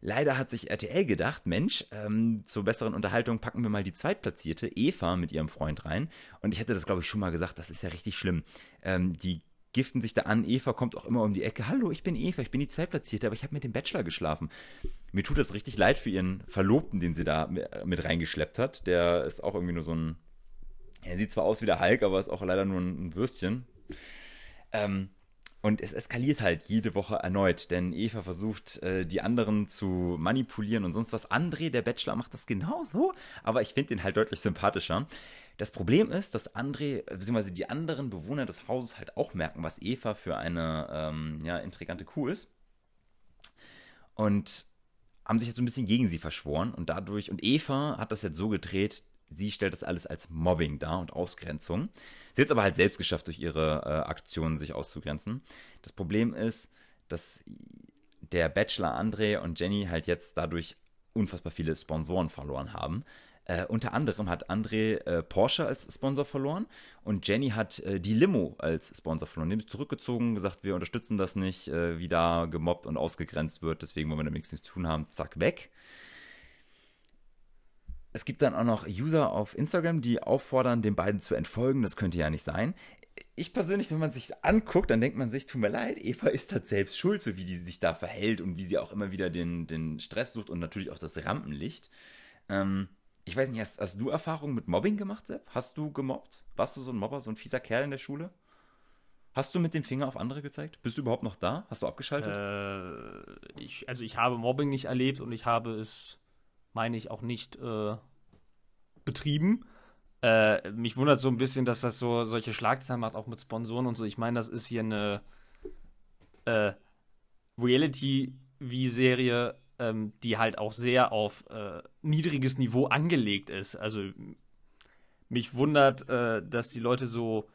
Leider hat sich RTL gedacht, Mensch, ähm, zur besseren Unterhaltung packen wir mal die Zweitplatzierte, Eva, mit ihrem Freund rein. Und ich hatte das, glaube ich, schon mal gesagt, das ist ja richtig schlimm. Ähm, die giften sich da an. Eva kommt auch immer um die Ecke. Hallo, ich bin Eva, ich bin die Zweitplatzierte, aber ich habe mit dem Bachelor geschlafen. Mir tut das richtig leid für ihren Verlobten, den sie da mit reingeschleppt hat. Der ist auch irgendwie nur so ein. Er sieht zwar aus wie der Hulk, aber ist auch leider nur ein Würstchen. Ähm, und es eskaliert halt jede Woche erneut, denn Eva versucht, äh, die anderen zu manipulieren und sonst was. André, der Bachelor, macht das genauso, aber ich finde ihn halt deutlich sympathischer. Das Problem ist, dass André, beziehungsweise die anderen Bewohner des Hauses halt auch merken, was Eva für eine ähm, ja, intrigante Kuh ist. Und haben sich jetzt so ein bisschen gegen sie verschworen und dadurch, und Eva hat das jetzt so gedreht, sie stellt das alles als Mobbing dar und Ausgrenzung. Sie hat es aber halt selbst geschafft, durch ihre äh, Aktionen sich auszugrenzen. Das Problem ist, dass der Bachelor André und Jenny halt jetzt dadurch unfassbar viele Sponsoren verloren haben. Äh, unter anderem hat André äh, Porsche als Sponsor verloren und Jenny hat äh, die Limo als Sponsor verloren. Die haben sich zurückgezogen, gesagt, wir unterstützen das nicht, äh, wie da gemobbt und ausgegrenzt wird, deswegen wollen wir damit nichts zu tun haben, zack, weg. Es gibt dann auch noch User auf Instagram, die auffordern, den beiden zu entfolgen. Das könnte ja nicht sein. Ich persönlich, wenn man sich anguckt, dann denkt man sich, tut mir leid, Eva ist halt selbst schuld, so wie die sich da verhält und wie sie auch immer wieder den, den Stress sucht und natürlich auch das Rampenlicht. Ähm, ich weiß nicht, hast, hast du Erfahrungen mit Mobbing gemacht, Sepp? Hast du gemobbt? Warst du so ein Mobber, so ein fieser Kerl in der Schule? Hast du mit dem Finger auf andere gezeigt? Bist du überhaupt noch da? Hast du abgeschaltet? Äh, ich, also ich habe Mobbing nicht erlebt und ich habe es, meine ich, auch nicht äh, betrieben. Äh, mich wundert so ein bisschen, dass das so solche Schlagzeilen macht, auch mit Sponsoren und so. Ich meine, das ist hier eine äh, Reality-Wie-Serie ähm, die halt auch sehr auf äh, niedriges Niveau angelegt ist. Also mich wundert, äh, dass die Leute so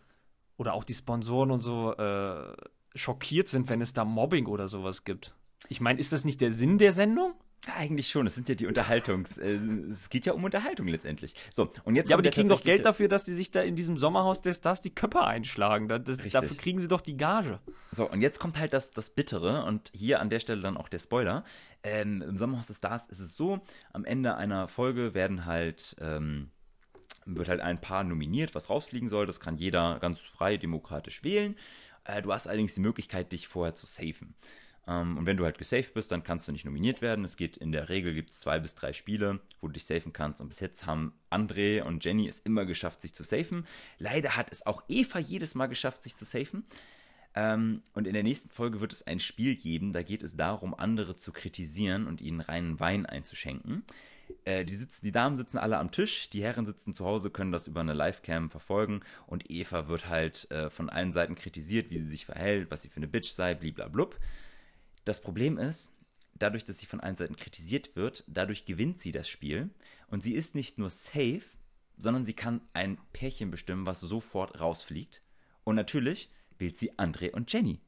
oder auch die Sponsoren und so äh, schockiert sind, wenn es da Mobbing oder sowas gibt. Ich meine, ist das nicht der Sinn der Sendung? Eigentlich schon, es sind ja die Unterhaltungs. Äh, es geht ja um Unterhaltung letztendlich. So, und jetzt ja, aber die kriegen doch Geld dafür, dass sie sich da in diesem Sommerhaus der Stars die Köpfe einschlagen. Das, das, dafür kriegen sie doch die Gage. So, und jetzt kommt halt das, das Bittere und hier an der Stelle dann auch der Spoiler. Ähm, Im Sommerhaus der Stars ist es so: am Ende einer Folge werden halt. Ähm, wird halt ein Paar nominiert, was rausfliegen soll. Das kann jeder ganz frei demokratisch wählen. Äh, du hast allerdings die Möglichkeit, dich vorher zu safen. Ähm, und wenn du halt gesaved bist, dann kannst du nicht nominiert werden. Es geht in der Regel, gibt es zwei bis drei Spiele, wo du dich safen kannst. Und bis jetzt haben André und Jenny es immer geschafft, sich zu safen. Leider hat es auch Eva jedes Mal geschafft, sich zu safen. Ähm, und in der nächsten Folge wird es ein Spiel geben, da geht es darum, andere zu kritisieren und ihnen reinen Wein einzuschenken. Äh, die, sitzen, die Damen sitzen alle am Tisch, die Herren sitzen zu Hause, können das über eine Livecam verfolgen und Eva wird halt äh, von allen Seiten kritisiert, wie sie sich verhält, was sie für eine Bitch sei, bliblablub. Das Problem ist, dadurch, dass sie von allen Seiten kritisiert wird, dadurch gewinnt sie das Spiel und sie ist nicht nur safe, sondern sie kann ein Pärchen bestimmen, was sofort rausfliegt. Und natürlich wählt sie André und Jenny.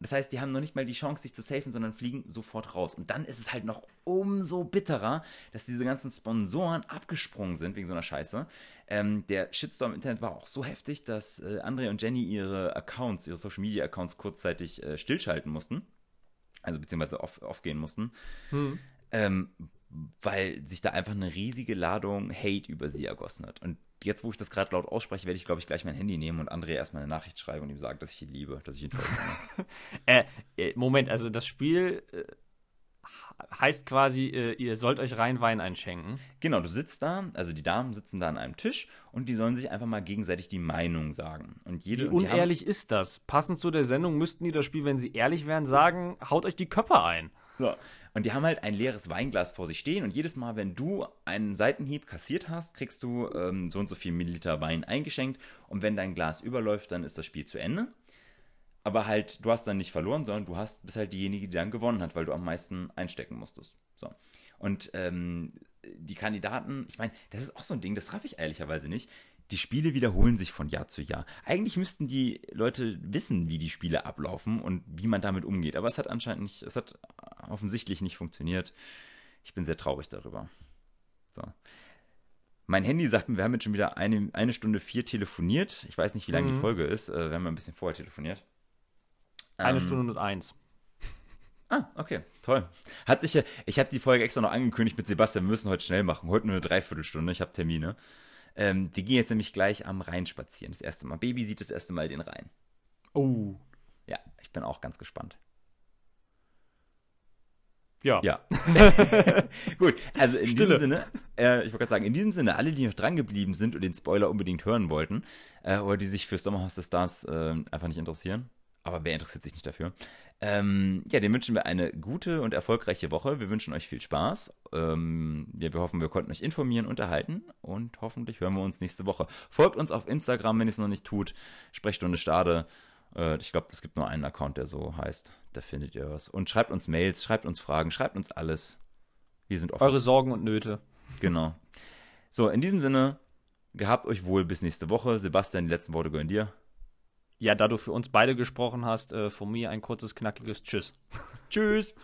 Das heißt, die haben noch nicht mal die Chance, sich zu safen, sondern fliegen sofort raus. Und dann ist es halt noch umso bitterer, dass diese ganzen Sponsoren abgesprungen sind wegen so einer Scheiße. Ähm, der Shitstorm im Internet war auch so heftig, dass äh, André und Jenny ihre Accounts, ihre Social Media Accounts kurzzeitig äh, stillschalten mussten. Also beziehungsweise off, aufgehen mussten. Hm. Ähm, weil sich da einfach eine riesige Ladung Hate über sie ergossen hat. Und jetzt, wo ich das gerade laut ausspreche, werde ich, glaube ich, gleich mein Handy nehmen und André erstmal eine Nachricht schreiben und ihm sagen, dass ich ihn liebe, dass ich ihn toll finde. äh, äh, Moment, also das Spiel äh, heißt quasi, äh, ihr sollt euch rein Wein einschenken. Genau, du sitzt da, also die Damen sitzen da an einem Tisch und die sollen sich einfach mal gegenseitig die Meinung sagen. Und jede, Wie unehrlich haben, ist das? Passend zu der Sendung müssten die das Spiel, wenn sie ehrlich wären, sagen, haut euch die Köpfe ein. Ja. Und die haben halt ein leeres Weinglas vor sich stehen und jedes Mal, wenn du einen Seitenhieb kassiert hast, kriegst du ähm, so und so viel Milliliter Wein eingeschenkt und wenn dein Glas überläuft, dann ist das Spiel zu Ende. Aber halt, du hast dann nicht verloren, sondern du hast, bist halt diejenige, die dann gewonnen hat, weil du am meisten einstecken musstest. So. Und ähm, die Kandidaten, ich meine, das ist auch so ein Ding, das raff ich ehrlicherweise nicht die Spiele wiederholen sich von Jahr zu Jahr. Eigentlich müssten die Leute wissen, wie die Spiele ablaufen und wie man damit umgeht. Aber es hat anscheinend nicht, es hat offensichtlich nicht funktioniert. Ich bin sehr traurig darüber. So. Mein Handy sagt mir, wir haben jetzt schon wieder eine, eine Stunde vier telefoniert. Ich weiß nicht, wie lange mhm. die Folge ist. Äh, wir haben ein bisschen vorher telefoniert. Eine ähm, Stunde und eins. Ah, okay, toll. Hat sich, ich habe die Folge extra noch angekündigt mit Sebastian, wir müssen heute schnell machen. Heute nur eine Dreiviertelstunde, ich habe Termine. Ähm, wir gehen jetzt nämlich gleich am Rhein spazieren. Das erste Mal. Baby sieht das erste Mal den Rhein. Oh. Ja, ich bin auch ganz gespannt. Ja. Ja. Gut, also in Stille. diesem Sinne, äh, ich wollte gerade sagen, in diesem Sinne, alle, die noch dran geblieben sind und den Spoiler unbedingt hören wollten, äh, oder die sich für Sommerhaus der Stars äh, einfach nicht interessieren, aber wer interessiert sich nicht dafür? Ähm, ja, dem wünschen wir eine gute und erfolgreiche Woche. Wir wünschen euch viel Spaß. Ähm, ja, wir hoffen, wir konnten euch informieren, unterhalten und hoffentlich hören wir uns nächste Woche. Folgt uns auf Instagram, wenn ihr es noch nicht tut. Sprechstunde Stade. Äh, ich glaube, es gibt nur einen Account, der so heißt. Da findet ihr was. Und schreibt uns Mails, schreibt uns Fragen, schreibt uns alles. Wir sind offen. Eure Sorgen und Nöte. Genau. So, in diesem Sinne, gehabt euch wohl bis nächste Woche. Sebastian, die letzten Worte gehören dir. Ja, da du für uns beide gesprochen hast, äh, von mir ein kurzes, knackiges Tschüss. Tschüss.